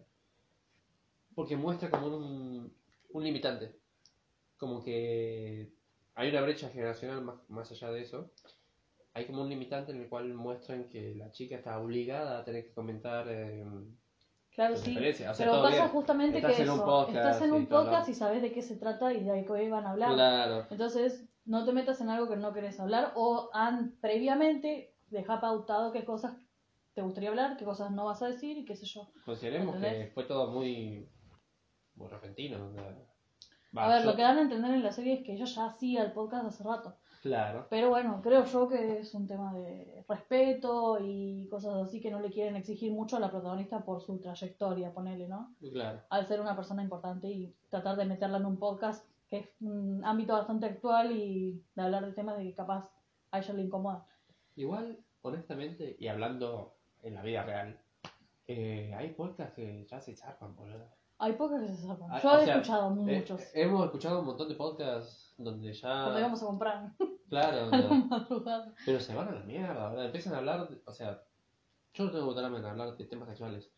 porque muestra como un, un limitante, como que hay una brecha generacional más, más allá de eso, hay como un limitante en el cual muestran que la chica está obligada a tener que comentar eh, Claro, sí. experiencias, o sea, Pero pasa bien. justamente Estás que en un eso, podcast estás en un podcast y sabes de qué se trata y de qué van a hablar. Claro, Entonces, no te metas en algo que no querés hablar o han, previamente deja pautado qué cosas te gustaría hablar, qué cosas no vas a decir y qué sé yo. Consideremos que ¿Entendés? fue todo muy, muy repentino. ¿no? Va, a ver, yo- lo que dan a entender en la serie es que ella ya hacía el podcast hace rato. Claro. Pero bueno, creo yo que es un tema de respeto y cosas así que no le quieren exigir mucho a la protagonista por su trayectoria, ponele, ¿no? Claro. Al ser una persona importante y tratar de meterla en un podcast que es un ámbito bastante actual y de hablar de temas de que capaz a ella le incomoda. Igual, honestamente, y hablando en la vida real, eh, hay podcasts que ya se zarpan, boludo. Hay pocas que se salvan. Ah, Yo o he sea, escuchado Eh, muchos. hemos escuchado un montón de podcasts donde ya... Cuando íbamos a comprar. Claro, pero se van a la mierda, ¿verdad? Empiezan a hablar, de- o sea, yo no tengo drama en hablar de temas sexuales.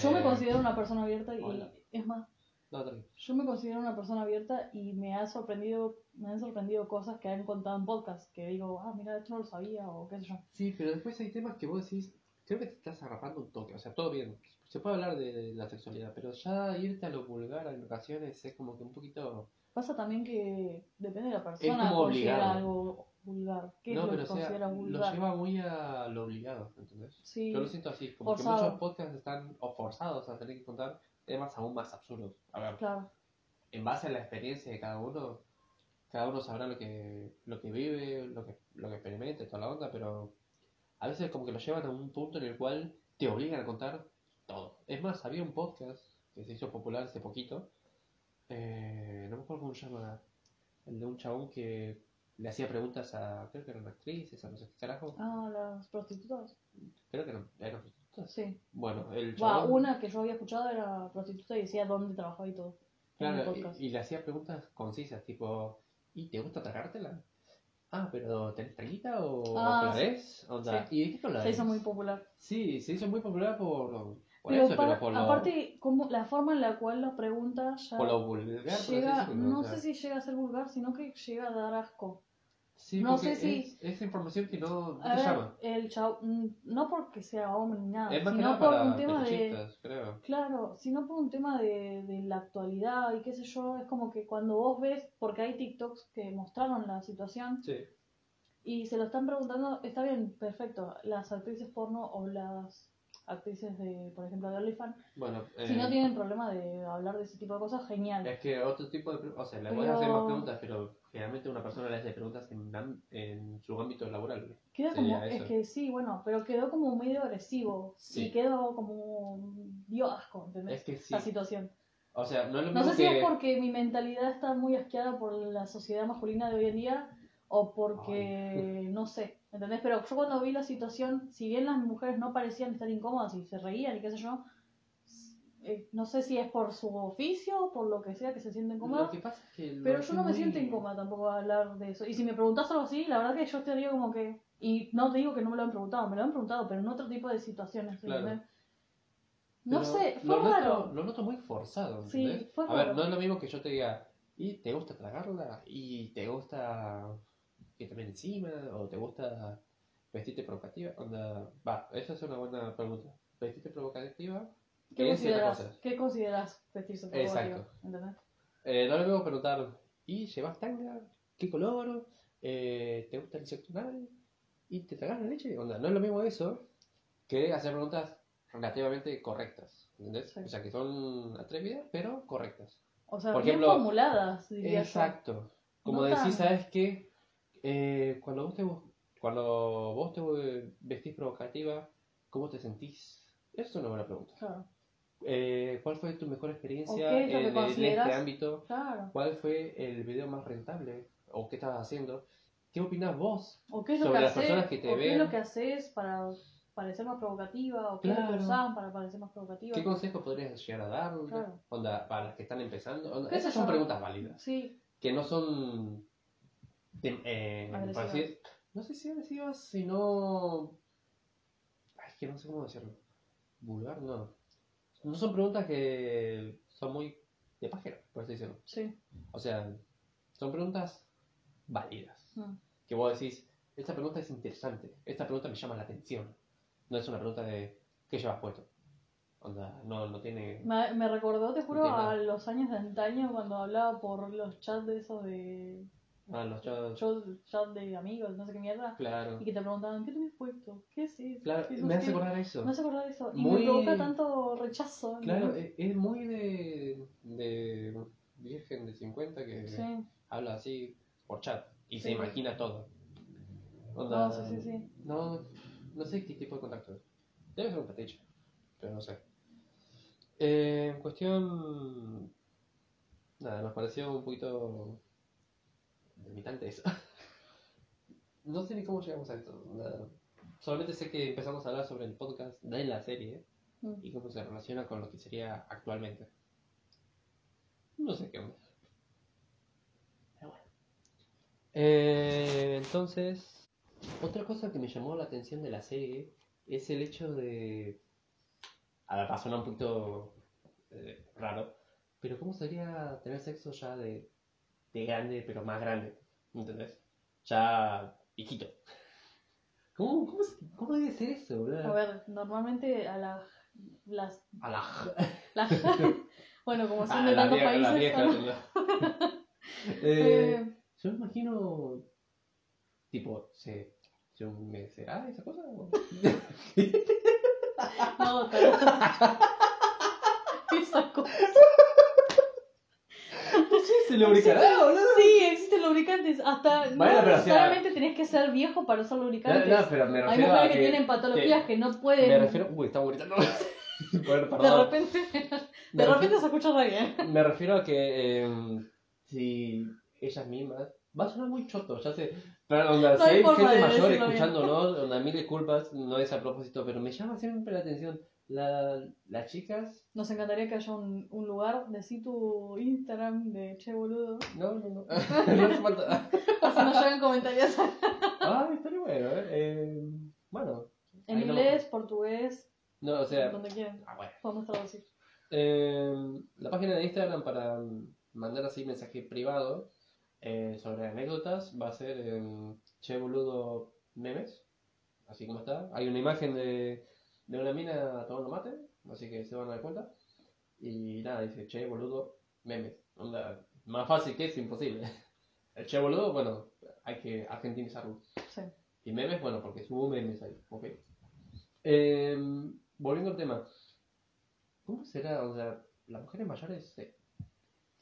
Yo me Eh, considero una persona abierta y hola. es más, No, yo me considero una persona abierta y me ha sorprendido, me han sorprendido cosas que han contado en podcast, que digo, ah, mira, esto no lo sabía o qué sé yo. Sí, pero después hay temas que vos decís, creo que te estás agarrando un toque, o sea, todo bien, se puede hablar de, de la sexualidad, pero ya irte a lo vulgar en ocasiones es como que un poquito... Pasa también que depende de la persona como considera obligado. algo vulgar. ¿Qué no, es lo pero que o sea, considera lo vulgar? lleva muy a lo obligado, ¿entendés? Sí, Yo lo siento así, como Forzado. que muchos podcasts están o forzados a tener que contar temas aún más absurdos. A ver, claro. en base a la experiencia de cada uno, cada uno sabrá lo que, lo que vive, lo que, lo que experimenta toda la onda, pero a veces como que lo llevan a un punto en el cual te obligan a contar todo. Es más, había un podcast que se hizo popular hace poquito, eh, no me acuerdo cómo se llama, el de un chabón que le hacía preguntas a, creo que eran actrices, a no sé qué carajo, Ah, las prostitutas. creo que eran, eran prostitutas. Sí. Bueno, el chabón... una que yo había escuchado era prostituta y decía dónde trabajaba y todo. Claro, y, y le hacía preguntas concisas, tipo, ¿y te gusta atacártela? Ah, pero ¿tenés traguita o Ah, dólares? Onda, ¿Y de qué Se dólares? hizo muy popular. Sí, se hizo muy popular por, por Pero eso, pa- pero por lo, aparte, como la forma en la cual lo pregunta ya por lo vulgar, llega, no sé si llega a ser vulgar, sino que llega a dar asco. Sí, no porque sé si- es, es información que no, te ver, llama. el chavo, mm, no porque sea hombre ni nada, Es más que sino nada por para un tema de, creo. claro, sino por un tema de, de la actualidad y qué sé yo, es como que cuando vos ves, porque hay TikToks que mostraron la situación Sí. y se lo están preguntando, está bien, perfecto, las actrices porno o las actrices de, por ejemplo, de OnlyFans, Bueno, si eh, no tienen problema de hablar de ese tipo de cosas, genial. es que otro tipo de... O sea, le puedes hacer más preguntas, pero generalmente una persona le hace preguntas en, en su ámbito laboral. Queda como, es que sí, bueno, pero quedó como medio agresivo Sí. y quedó como, dio asco, ¿entendés? Es que sí. La situación. O sea, no es lo No mismo sé si es porque mi mentalidad está muy asqueada por la sociedad masculina de hoy en día o porque, no sé, ¿entendés? Pero yo cuando vi la situación, si bien las mujeres no parecían estar incómodas y se reían y qué sé yo, eh, no sé si es por su oficio o por lo que sea que se sienten Lo cómodas, que pasa es que... lo pero yo no me muy- siento incómoda tampoco a hablar de eso. Y si me preguntas algo así, la verdad que yo estaría como que... Y no te digo que no me lo han preguntado, me lo han preguntado, pero en otro tipo de situaciones. No Pero sé, fue lo noto- raro. lo noto muy forzado, Sí, A ver, no es lo mismo que yo te diga, ¿y te gusta tragarla? ¿Y te gusta que te ven encima? ¿O te gusta vestirte provocativa? Onda, va, esa es una buena pregunta. ¿Vestirte provocativa? ¿Qué consideras. ¿Qué consideras vestirse provocativo? Exacto. ¿Entendés? Eh, no lo mismo preguntar, ¿y llevas tanga? ¿Qué color? Eh, ¿Te gusta el sexo? ¿Y te tragas la leche? Onda, no es lo mismo eso que hacer preguntas relativamente correctas, ¿entendés? Sí. O sea, que son atrevidas, pero correctas. O sea, Por bien ejemplo, formuladas, diría yo. Exacto. Como No decís, tan- ¿sabes qué? Eh, cuando, vos te, cuando vos te vestís provocativa, ¿cómo te sentís? Esa es una buena pregunta. Claro, Eh, ¿Cuál fue tu mejor ¿O experiencia en, en este ámbito? claro. ¿Cuál fue el video más rentable? ¿O qué estabas haciendo? ¿Qué opinás vos? ¿O qué es lo Sobre que las personas que te ¿O qué es ven. lo que haces para parecer más provocativa? ¿O qué Claro. usás para parecer más provocativa? ¿Qué consejos podrías llegar a dar? Claro. Onda, para las que están empezando. Onda, ¿Qué esas son preguntas válidas. Sí, que no son de- eh, decir- no sé si agresivas sino ay, que no sé cómo decirlo vulgar no no son preguntas que son muy de pajero por así decirlo sí. o sea son preguntas válidas Mm. que vos decís esta pregunta es interesante esta pregunta me llama la atención no es una pregunta de ¿qué llevas puesto? Onda, no, no tiene Me, me recordó, te juro, a los años de antaño cuando hablaba por los chats de esos de. Ah, los Chat, chat de amigos, no sé qué mierda. claro Y que te preguntaban, ¿qué tenés puesto? ¿Qué es eso? claro ¿Qué no me hace qué?". acordar a eso Me hace acordar de eso. Y Muy- me provoca tanto rechazo. Claro, ¿entendés? es, es muy de, de virgen de 50 que Sí. habla así por chat y se imagina todo. No, Onda, sí, sí, sí. No, no sé qué tipo de contacto es. Debe ser un fetiche, pero no sé. Eh, en cuestión... Nada, nos pareció un poquito... eso. no sé ni cómo llegamos a esto. Nada. Solamente sé que empezamos a hablar sobre el podcast de la serie Mm. y cómo se relaciona con lo que sería actualmente. No sé qué onda. Pero bueno. Eh, Entonces, otra cosa que me llamó la atención de la serie es el hecho de... A ver, va a sonar un poquito eh, raro, pero ¿cómo sería tener sexo ya de, de grande, pero más grande? ¿Entendés? Ya viejito. ¿Cómo, cómo, cómo debe ser eso? A ver, normalmente a las... las, A la... las bueno, como son de la tantos la países... la- Eh, Eh, Yo me imagino, tipo, ¿se, se humedecerá esa cosa? no, pero... Esa cosa. ¿Se lubricará, boludo? Sí, lubricantes. Hasta Bueno, no o sea- tenés que ser viejo para usar lubricantes. no, pero me Hay refiero a mujeres que... que, tienen patologías que, no pueden. Me refiero... Uy, estamos gritando. Bueno, De repente, de repente refiero- se escucha bien. Me refiero a que eh, si ellas mismas... Va a sonar muy choto, ya sé. Pero onda, si hay gente mayor escuchándonos, onda, mil disculpas, no es a propósito, pero me llama siempre la atención. La, las chicas... Nos encantaría que haya un, un lugar, decí tu Instagram de che boludo. No, no, no. no hace falta. Así nos llegan comentarios Ah, estaría bueno, ¿eh? Eh, bueno. en no- inglés, portugués, No, o sea... donde quieran. Ah, bueno. Podemos traducir. Eh, la página de Instagram para mandar así mensaje privado eh, sobre anécdotas va a ser en Che Boludo Memes, así como está. Hay una imagen de, de una mina tomando mate, así que se van a dar cuenta. Y nada, dice Che Boludo Memes. Onda, más fácil que es imposible. El Che Boludo, bueno, hay que argentinizarlo. Sí. Y memes, bueno, porque subo memes ahí, ok. Eh, volviendo al tema. ¿Cómo será? O sea, las mujeres mayores eh,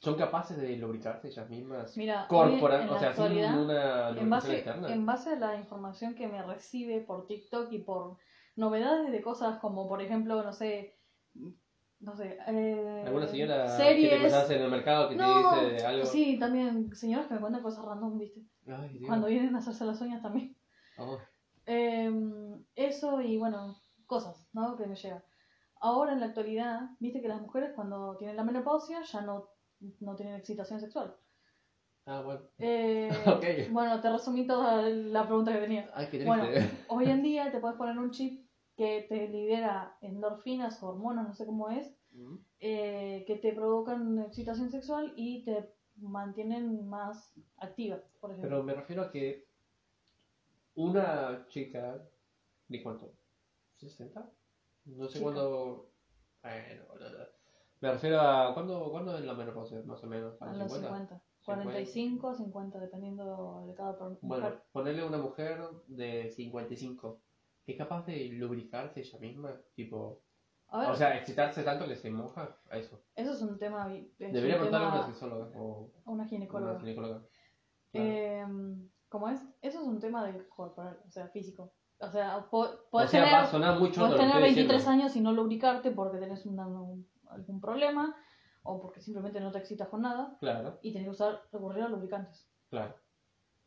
son capaces de lubricarse ellas mismas. Mira, Corporal, en o sea, sin una en lubricación base, externa. en base a la información que me recibe por TikTok y por novedades de cosas como, por ejemplo, no sé, no sé, eh, ¿Alguna señora que te series. cruzas en el mercado que no, te dice algo? sí, también señoras que me cuentan cosas random, ¿viste? Ay. Cuando vienen a hacerse las uñas también. Oh, Eh, eso y bueno, cosas, ¿no? Que me llegan. Ahora en la actualidad, viste que las mujeres cuando tienen la menopausia ya no, no tienen excitación sexual. Ah, bueno. Eh, Ok. Bueno, te resumí toda la pregunta que tenía. Ay, qué. Bueno, hoy en día te puedes poner un chip que te libera endorfinas, hormonas, no sé cómo es, Mm. eh, que te provocan excitación sexual y te mantienen más activa, por ejemplo. Pero me refiero a que una chica, ¿de cuánto? ¿60? No sé cuándo. Bueno, me refiero a. ¿Cuándo, ¿cuándo es la menopausia? Más o menos. a los 50. 45, 50, dependiendo de cada per- Bueno, mujer. ponerle una mujer de 55. ¿Es capaz de lubricarse ella misma? Tipo. A ver, O sea, excitarse tanto que se moja a eso. eso es un tema. es Debería un preguntarle a tema- una sexóloga o a una ginecóloga. una ginecóloga. Claro. Eh, ¿Cómo es? Eso es un tema del corporal, o sea, físico. O sea, po- o podés sea, tener, a sonar mucho podés tener estoy 23 diciendo. años y no lubricarte porque tenés una- un- algún problema o porque simplemente no te excitas con nada Claro, y tenés que usar, recurrir a lubricantes. claro.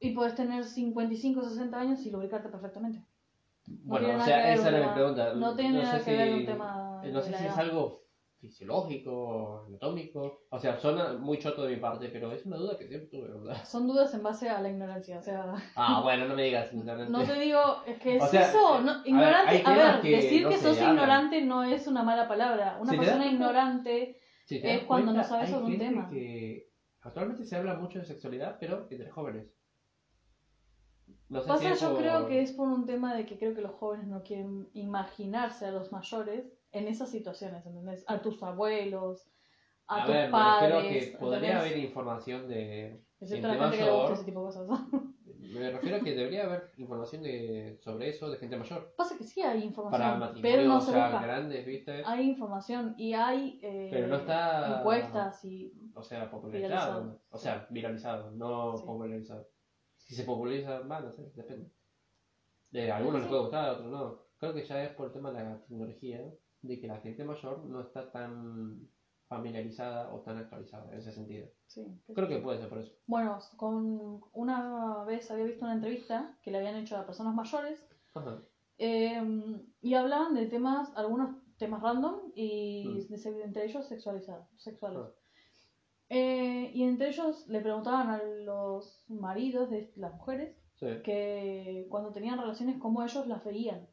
Y podés tener 55 60 años y lubricarte perfectamente. Bueno, tiene o sea, ver esa era mi pregunta. no tiene nada sé que ver si- un tema No de sé si es edad. algo fisiológico, anatómico. O sea, suena muy choto de mi parte, pero es una duda que siempre tuve, ¿verdad? Son dudas en base a la ignorancia, o sea, Ah, bueno, no me digas, sinceramente. no te digo, es que es O sea, eso, eh, no, a ver, ignorante, a ver, que decir no que sos hablan. ignorante no es una mala palabra. Una persona cuenta- ignorante es cuando no cuenta, sabes hay sobre un tema. que actualmente se habla mucho de sexualidad, pero entre jóvenes. No sé si Pasa, es yo por- creo que es por un tema de que creo que los jóvenes no quieren imaginarse a los mayores en esas situaciones, ¿entendés? A tus abuelos, a, A tus ver, me padres. refiero a que podría haber información de Excepto gente la gente que le gusta mayor. ese tipo de cosas. Me refiero a que debería haber información de sobre eso de gente mayor. Pasa que sí hay Para información, matrimonios pero no se busca. grandes, ¿viste? Hay información y hay eh, Pero no está- encuestas y O sea, popularizado. Viralizado. O sea, viralizado, no Sí. popularizado. Si se populariza más, no sé, depende. De algunos Sí. les puede gustar, a otros no. Creo que ya es por el tema de la tecnología, de que la gente mayor no está tan familiarizada o tan actualizada en ese sentido. sí. Creo que puede ser por eso. Bueno, con una vez había visto una entrevista que le habían hecho a personas mayores Ajá. eh, y hablaban de temas, algunos temas random y Mm. de entre ellos sexualizados, sexuales. Ah. Eh, y entre ellos le preguntaban a los maridos de las mujeres Sí. que cuando tenían relaciones, cómo ellos las veían.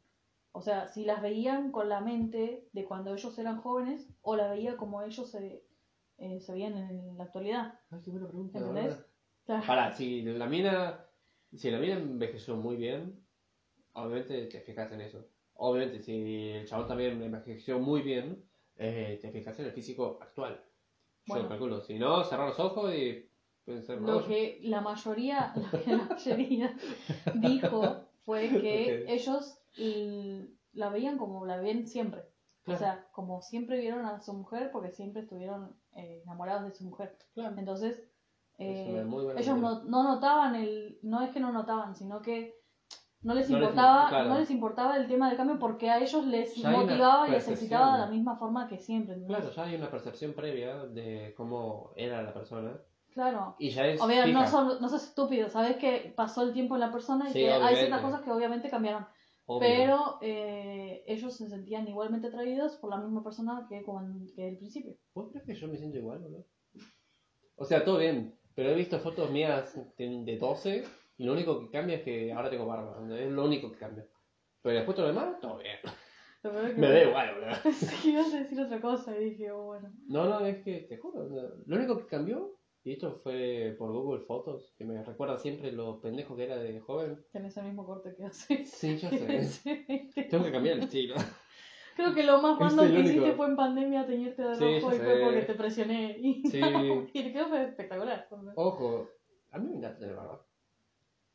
O sea, si las veían con la mente de cuando ellos eran jóvenes o la veía como ellos se, eh, se veían en la actualidad. Ay, qué buena pregunta. ¿Entendés? ¿verdad? Claro. Pará, si la mina, si la mina envejeció muy bien, obviamente te fijas en eso. Obviamente, si el chabón también envejeció muy bien, eh, te fijas en el físico actual. Bueno. calculo. Si no, cerrar los ojos y pensar, Lo que la mayoría, lo que la mayoría dijo fue que Ok. ellos la veían como la ven siempre. Claro. O sea, como siempre vieron a su mujer porque siempre estuvieron eh, enamorados de su mujer. Claro. Entonces, eh, ellos no, no notaban el, no es que no notaban, sino que no les No les- importaba, claro. no les importaba el tema del cambio porque a ellos les Ya hay motivaba y les excitaba de la misma forma que siempre. ¿entendés? Claro, ya hay una percepción previa de cómo era la persona. Claro. Y ya es. Obviamente, no, son, no sos estúpido, sabes que pasó el tiempo en la persona y Sí, que hay obviamente. ciertas cosas que obviamente cambiaron. Obvio. Pero eh, ellos se sentían igualmente atraídos por la misma persona que, cuando, que el principio. ¿Vos crees que yo me siento igual, boludo? O sea, todo bien, pero he visto fotos mías de 12 y lo único que cambia es que ahora tengo barba. Es lo único que cambia. Pero después todo lo demás, todo bien. Lo peor es que Me veo igual, boludo. Sí, ibas a decir otra cosa y dije, oh, bueno. No, no, es que te juro. no, Lo único que cambió, y esto fue por Google Fotos, que me recuerda siempre lo pendejo que era de joven. Tenés el mismo corte que hace. Sí, ya sé. Tengo que cambiar el estilo. Creo que lo más Es random el que único. hiciste fue en pandemia teñirte de Sí, rojo ya y fue sé. porque te presioné. Y, Sí. y te quedó espectacular. Ojo, a mí me encanta tener barba.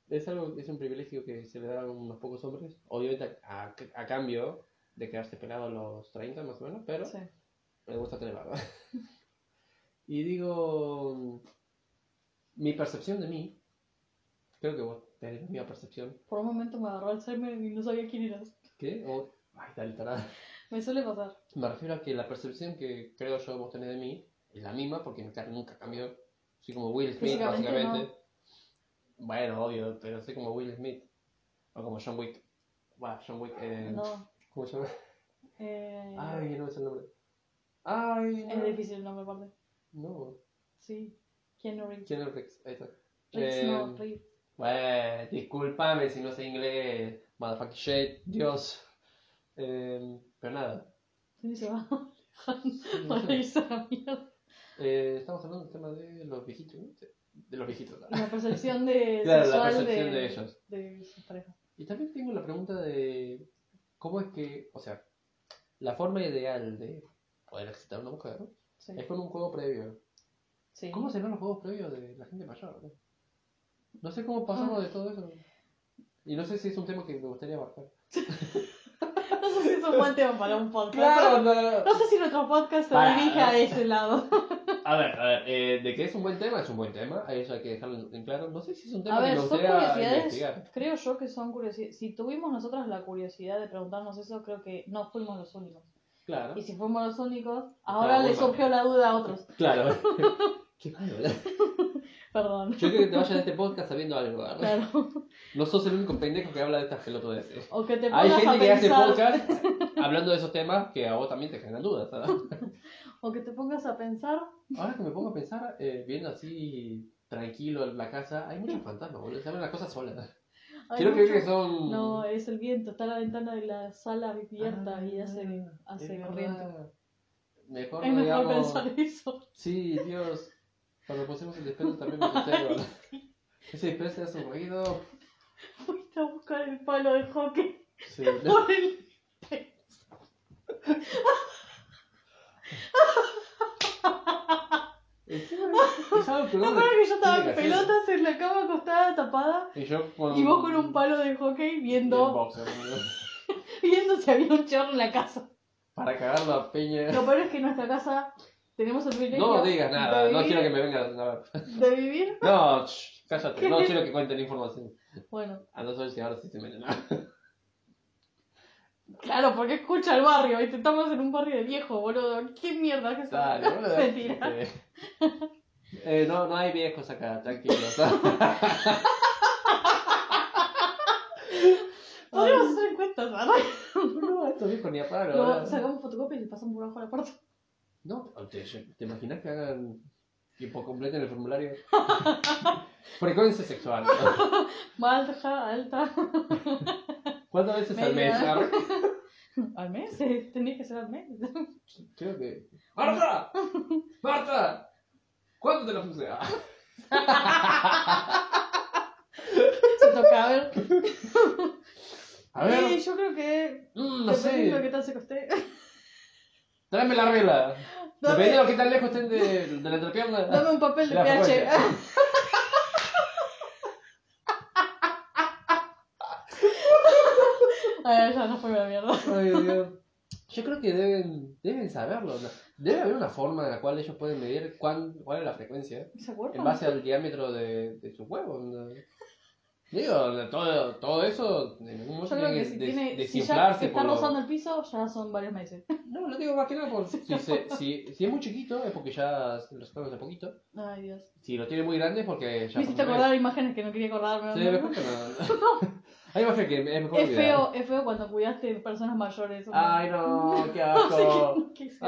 Es algo, es un privilegio que se le da a unos pocos hombres. Obviamente a, a- a cambio de quedarse pelado a los 30 más o menos, pero Sí. me gusta tener barba. y digo, mi percepción de mí, creo que vos tenés la misma percepción. Por un momento me agarró Alzheimer y no sabía quién eras. ¿Qué? O, ay, tal, tarada. Me suele pasar. Me refiero a que la percepción que creo yo vos tenés de mí es la misma porque mi cara nunca cambió. Soy como Will Smith, básicamente. Bueno, obvio, pero soy como Will Smith. O como John Wick. Bueno, John Wick. Eh, No. ¿Cómo se llama? Eh, Ay, no es el nombre. Ay, es no. difícil el nombre aparte. No. Sí. Keanu Reeves. ¿Quién es Rex? Ahí está. Reeves Eh, no, Reeves. Bueno, discúlpame si no sé inglés. Motherfucking shit. Dios. Eh, pero nada. Sí, se va. Para irse a la mierda. Eh, estamos hablando del tema de los viejitos, ¿no? Sí, De los viejitos. ¿no? La percepción de Claro, la percepción de, de ellos. de sus parejas. Y también tengo la pregunta de cómo es que, o sea, la forma ideal de poder excitar a una mujer Sí. es con un juego previo. sí. ¿Cómo serán los juegos previos de la gente mayor? No, No sé cómo pasamos Ah. de todo eso. Y no sé si es un tema que me gustaría abarcar. No sé si es un buen tema para un podcast. no. No sé si nuestro podcast se dirige a ese lado. A ver, a ver, eh, de que es un buen tema, es un buen tema. Eso hay que dejarlo en- claro. No sé si es un tema A ver, que me son gustaría curiosidades. investigar. Creo yo que son curiosidades. Si tuvimos nosotras la curiosidad de preguntarnos eso, creo que no fuimos los únicos. Claro. Y si fuimos los únicos, ahora muy le mal. surgió la duda a otros. Claro. Qué malo, ¿verdad? Perdón. Yo creo que te vayas de este podcast sabiendo algo. ¿verdad? Claro. No sos el único pendejo que habla de estas pelotudeces. O que te Hay gente a que hace podcast hablando de esos temas que a vos también te generan dudas. ¿sabes? O que te pongas a pensar. Ahora que me pongo a pensar, eh, viendo así tranquilo la casa, hay muchos fantasmas, boludo. Se abren las cosas solas. "Ay, Quiero creer mucho- que son. No, es el viento. Está la ventana de la sala abierta y hace, Ah, hace es corriente. Mejor, Es no mejor digamos. pensar eso. Sí, Dios. Cuando pusimos el despecho también me asusté, ¿verdad? Ese despecho hace un ruido. Fuiste a buscar el palo de hockey Sí. por el Encima, es algo que ¿Te que yo estaba en pelotas en la cama acostada, tapada? Y yo con. Y vos con un palo de hockey viendo, boxer, viendo si había un chorro en la casa. Para cagar la peña. Lo peor es que en nuestra casa tenemos el privilegio No digas nada, no quiero que me vengan a ver. de vivir. No, shh, cállate, no quiero que cuenten información. Bueno, A no saber si ahora sí se meten nada. Claro, porque escucha el barrio y te estamos en un barrio de viejo, boludo. ¿Qué mierda que Dale, boludo. Mentira. Eh, eh, no, no hay viejos acá, tranquilos. Podríamos hacer encuestas, ¿verdad? no, estos viejos ni a paro. Luego ¿verdad? sacamos fotocopias y le pasamos por abajo de la puerta. No, ¿te, te imaginas que hagan Y por completen el formulario. Frecuencia sexual. Baja, alta. ¿Cuántas veces al mes? Media. Al mes, tenía que ser al mes. Creo que. ¡Marta! ¡Marta! ¿Cuánto te lo puse? Ah. Se toca, a ver. A ver. Sí, yo creo que. mm, no dependiendo de qué sé. tal se coste. Tráeme la regla. Dame- Dependiendo de qué tan lejos estén de, de la entrepierna. Dame un papel de La pH. Ya no fue la mierda. Ay, Dios. Yo creo que deben, deben saberlo. ¿no? Debe haber una forma en la cual ellos pueden medir cuán, cuál es la frecuencia ¿Se acuerdan? en base al diámetro de, de su huevo. ¿no? Digo, todo, todo eso en algún momento tiene que que si, des- tiene, si ya desinflarse se está por lo- rozando el piso, ya son varios meses. No, lo digo más que nada por si, se- si, si es muy chiquito es porque ya lo sacaron hace poquito. Ay, Dios. Si lo tiene muy grande es porque ya Me hiciste acordar imágenes que no quería acordarme. Sí, ¿no? no. Hay imágenes que es mejor Es feo, es feo cuando cuidaste personas mayores. Ay, no, qué No sé asco. qué- qué sea.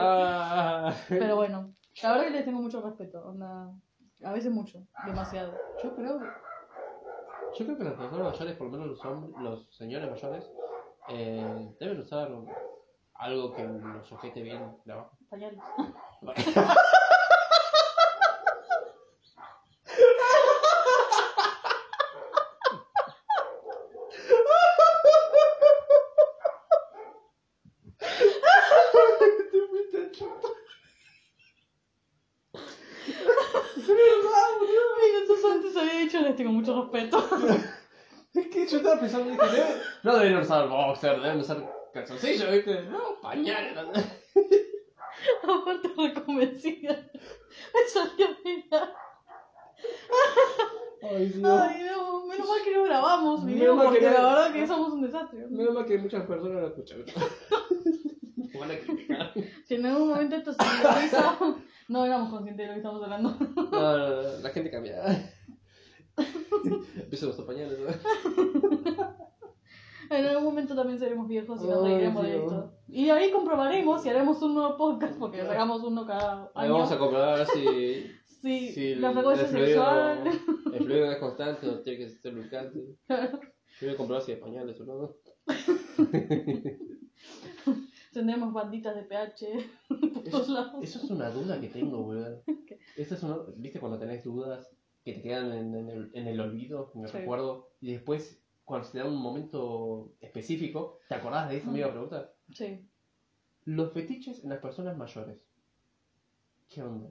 Ah. Pero bueno, la verdad que les tengo mucho respeto. onda, a veces mucho, demasiado. Yo creo. Yo creo que las personas mayores, por lo menos los hombres, los señores mayores, eh, deben usar algo que los sujete bien de abajo. Pañales. Minutos antes había dicho les tengo mucho respeto. Es que yo estaba pensando, dije, "Deben- no deberían usar boxer, deben usar calzoncillo, ¿viste? No, pañales. Aparte reconvencida. Me salió mirar. Ay, Dios. Ay, no, menos mal que no grabamos Menos video mal que porque no- la verdad que somos un desastre. Menos mal que muchas personas lo escuchan. Van a criticar. Si en algún momento esto se viraliza, no éramos conscientes de lo que estamos hablando. No, no, no, la gente cambia. Empiezo a usar pañales. ¿no? En algún momento también seremos viejos y nos reiremos de esto. Y ahí comprobaremos si haremos un nuevo podcast, porque sacamos uno cada Ahí año. vamos a comprobar si, Sí, si la frecuencia el fluido, sexual. el fluido es constante o tiene que ser lubricante. Yo voy a comprobar si hay pañales o no. Tendremos banditas de pH por todos Eso, lados. eso es una duda que tengo. Eso es una, ¿Viste cuando tenés dudas que te quedan en, en el, en el olvido, en el Sí. recuerdo? Y después, cuando se da un momento específico, ¿te acordás de misma Mm. pregunta? Sí. Los fetiches en las personas mayores. ¿Qué onda?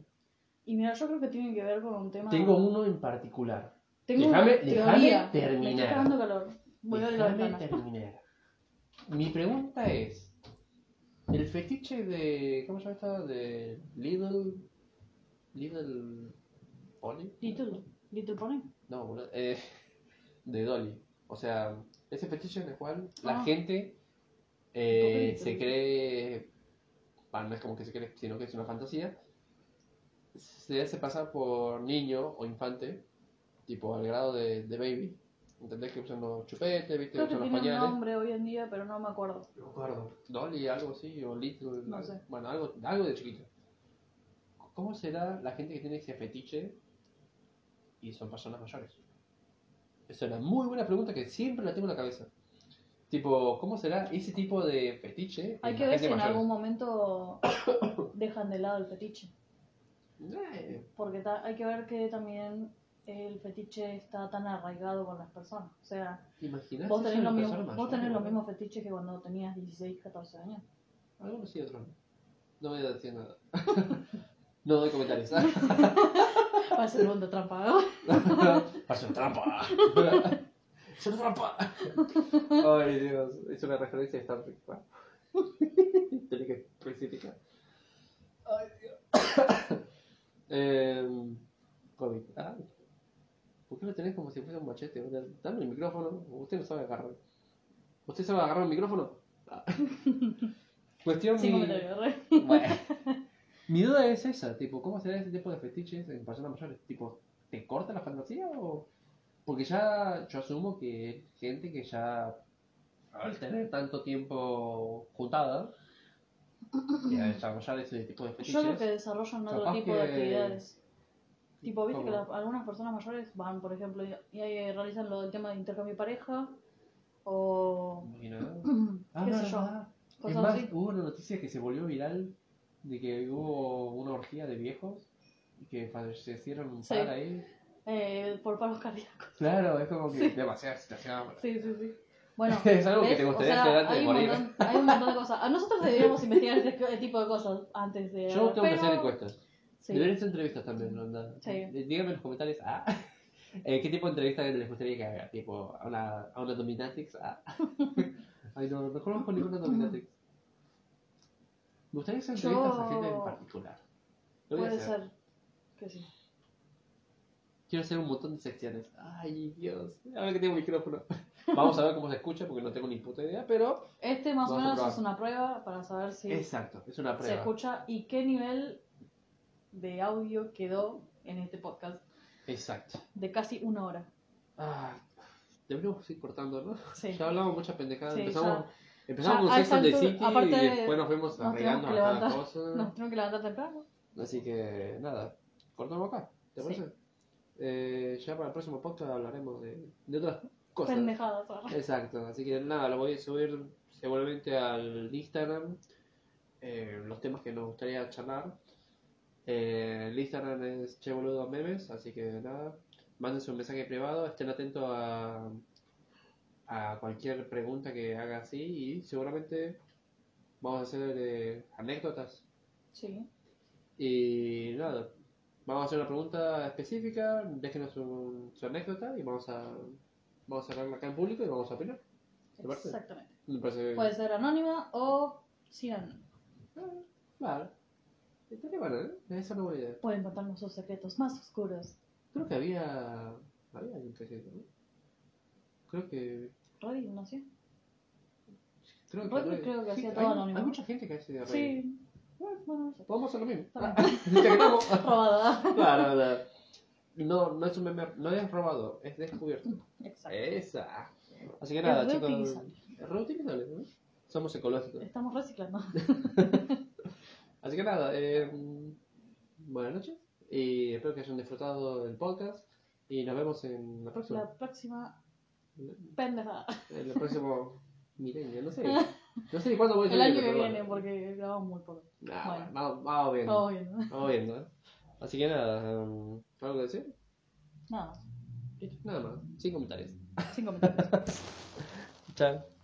Y mira, yo creo que tiene que ver con un tema. Tengo uno en particular. Tengo Déjame- terminar. Me está dando calor. Voy a la terminar. Mi pregunta es: ¿el fetiche de. ¿Cómo se llama esta? De Little. Little. Pony? Little, Little Pony. No, boludo, eh, de Dolly. O sea, ese fetiche en el cual la Ah. gente eh, se cree. Bueno, no es como que se cree, sino que es una fantasía. Se hace pasar por niño o infante, tipo al grado de, de baby. ¿Entendés que usan los chupetes, viste? Creo que usan los tiene un pañales. nombre hoy en día, pero no me acuerdo. No me acuerdo. Dolly, algo así, o Little. No sé. Bueno, algo, algo de chiquito. ¿Cómo será la gente que tiene ese fetiche y son personas mayores? Es una muy buena pregunta que siempre la tengo en la cabeza. Tipo, ¿cómo será ese tipo de fetiche? Hay que ver si en algún momento dejan de lado el fetiche. Eh, Porque hay que ver que también el fetiche está tan arraigado con las personas. O sea, ¿te imaginas vos tenés, lo mismo, vos los mismos fetiches que cuando tenías 16, 14 años. Algunos sí, otros no. No voy a decir nada. no doy comentarios. Va a ser pregunta trampa. Pasa trampa. Es una trampa. Ay, Dios. Es una referencia a Star Trek. Tenía que especificar. Ay, Dios. eh, COVID. Ah. ¿Por qué lo tenés como si fuese un machete? Dame el micrófono. Usted no sabe agarrar. ¿Usted sabe agarrar el micrófono? Ah. Cuestión Sin mi... Bueno. Mi duda es esa, tipo, ¿cómo será ese tipo de fetiches en personas mayores? Tipo, ¿te corta la fantasía o...? Porque ya yo asumo que gente que ya al tener tanto tiempo juntada y a desarrollar ese tipo de fetiches, Yo creo que desarrollan otro tipo de que- actividades. Tipo, viste que ¿Cómo? la- algunas personas mayores van, por ejemplo, y, y ahí realizan lo del tema de intercambio de pareja o qué sé yo, Ah, Es cosas más, así. hubo una noticia que se volvió viral de que hubo una orgía de viejos y que fallecieron un Sí. par ahí. Eh, por paros cardíacos. Claro, es como que Sí. demasiada situación. Sí, sí, sí. Bueno, Es algo que ¿ves? te gustaría O sea, hacer antes de hay un morir. montón- hay un montón de cosas. A nosotros deberíamos investigar este tipo de cosas antes de. Yo tengo que pero- hacer encuestas. Sí. Deberían ser entrevistas también, onda. Sí. Eh, Díganme en los comentarios, ah, eh, ¿qué tipo de entrevista les gustaría que haga? ¿Tipo a una, a una dominatrix? Ah. Ay, no, no conozco ninguna dominatrix. Me gustaría hacer entrevistas a gente en particular. Lo voy a Puede hacer. ser que sí. Quiero hacer un montón de secciones. Ay, Dios. Ahora que tengo micrófono. Vamos a ver cómo se escucha porque no tengo ni puta idea, pero... Este más o Vamos a menos probar. es una prueba para saber si Exacto, es una se prueba. escucha y qué nivel de audio quedó en este podcast Exacto. de casi una hora. Ah, deberíamos ir cortando, ¿no? Sí. Ya hablamos muchas pendejadas. Sí, empezamos ya. Empezamos Ya, con Sex and the City aparte, y después nos fuimos nos agregando a tenemos que cada levantar. cosa. Nos tenemos que levantar temprano. Así que nada, cortamos acá, ¿te Sí. parece? Eh, ya para el próximo podcast hablaremos de, de otras cosas. Pendejadas. Exacto, así que nada, lo voy a subir seguramente al Instagram, eh, los temas que nos gustaría charlar. Eh, el Instagram es Che Boludo Memes, así que nada, mándense un mensaje privado, estén atentos a, a cualquier pregunta que haga así y seguramente vamos a hacer eh, anécdotas. Sí. Y nada, vamos a hacer una pregunta específica, déjenos su, su anécdota y vamos a, vamos a hablarla acá en público y vamos a opinar. Exactamente. Me parece. Puede ser anónima o sin anónimo. Vale. Estaría bueno, ¿eh? Esa es una buena idea. Pueden contarnos sus secretos más oscuros. Creo que había. Había hacía eso, ¿no? Creo que. Reddit, ¿no sé? Creo Reddit creo que hacía todo hay, anónimo. Hay mucha gente que hace de Reddit. Sí. Bueno. Podemos hacer lo mismo. Está Ya que estamos. Robada. Claro, claro. No, no es un meme, no es robado, es descubierto. Exacto. Esa. Así que nada, Es chicos. Es reutilizable, ¿no? Somos ecológicos. Estamos reciclando. Así que nada, eh, buenas noches y espero que hayan disfrutado del podcast y nos vemos en la próxima. La próxima pendejada. En el próximo milenio, no sé. No sé ni cuándo voy a El año que viene, bueno. porque grabamos muy poco. Nah, Bueno. vamos, vamos viendo. Bien, ¿no? Vamos viendo, ¿eh? Así que nada, um, ¿algo que decir? Nada más. Nada más, sin comentarios. Sin comentarios. Chao.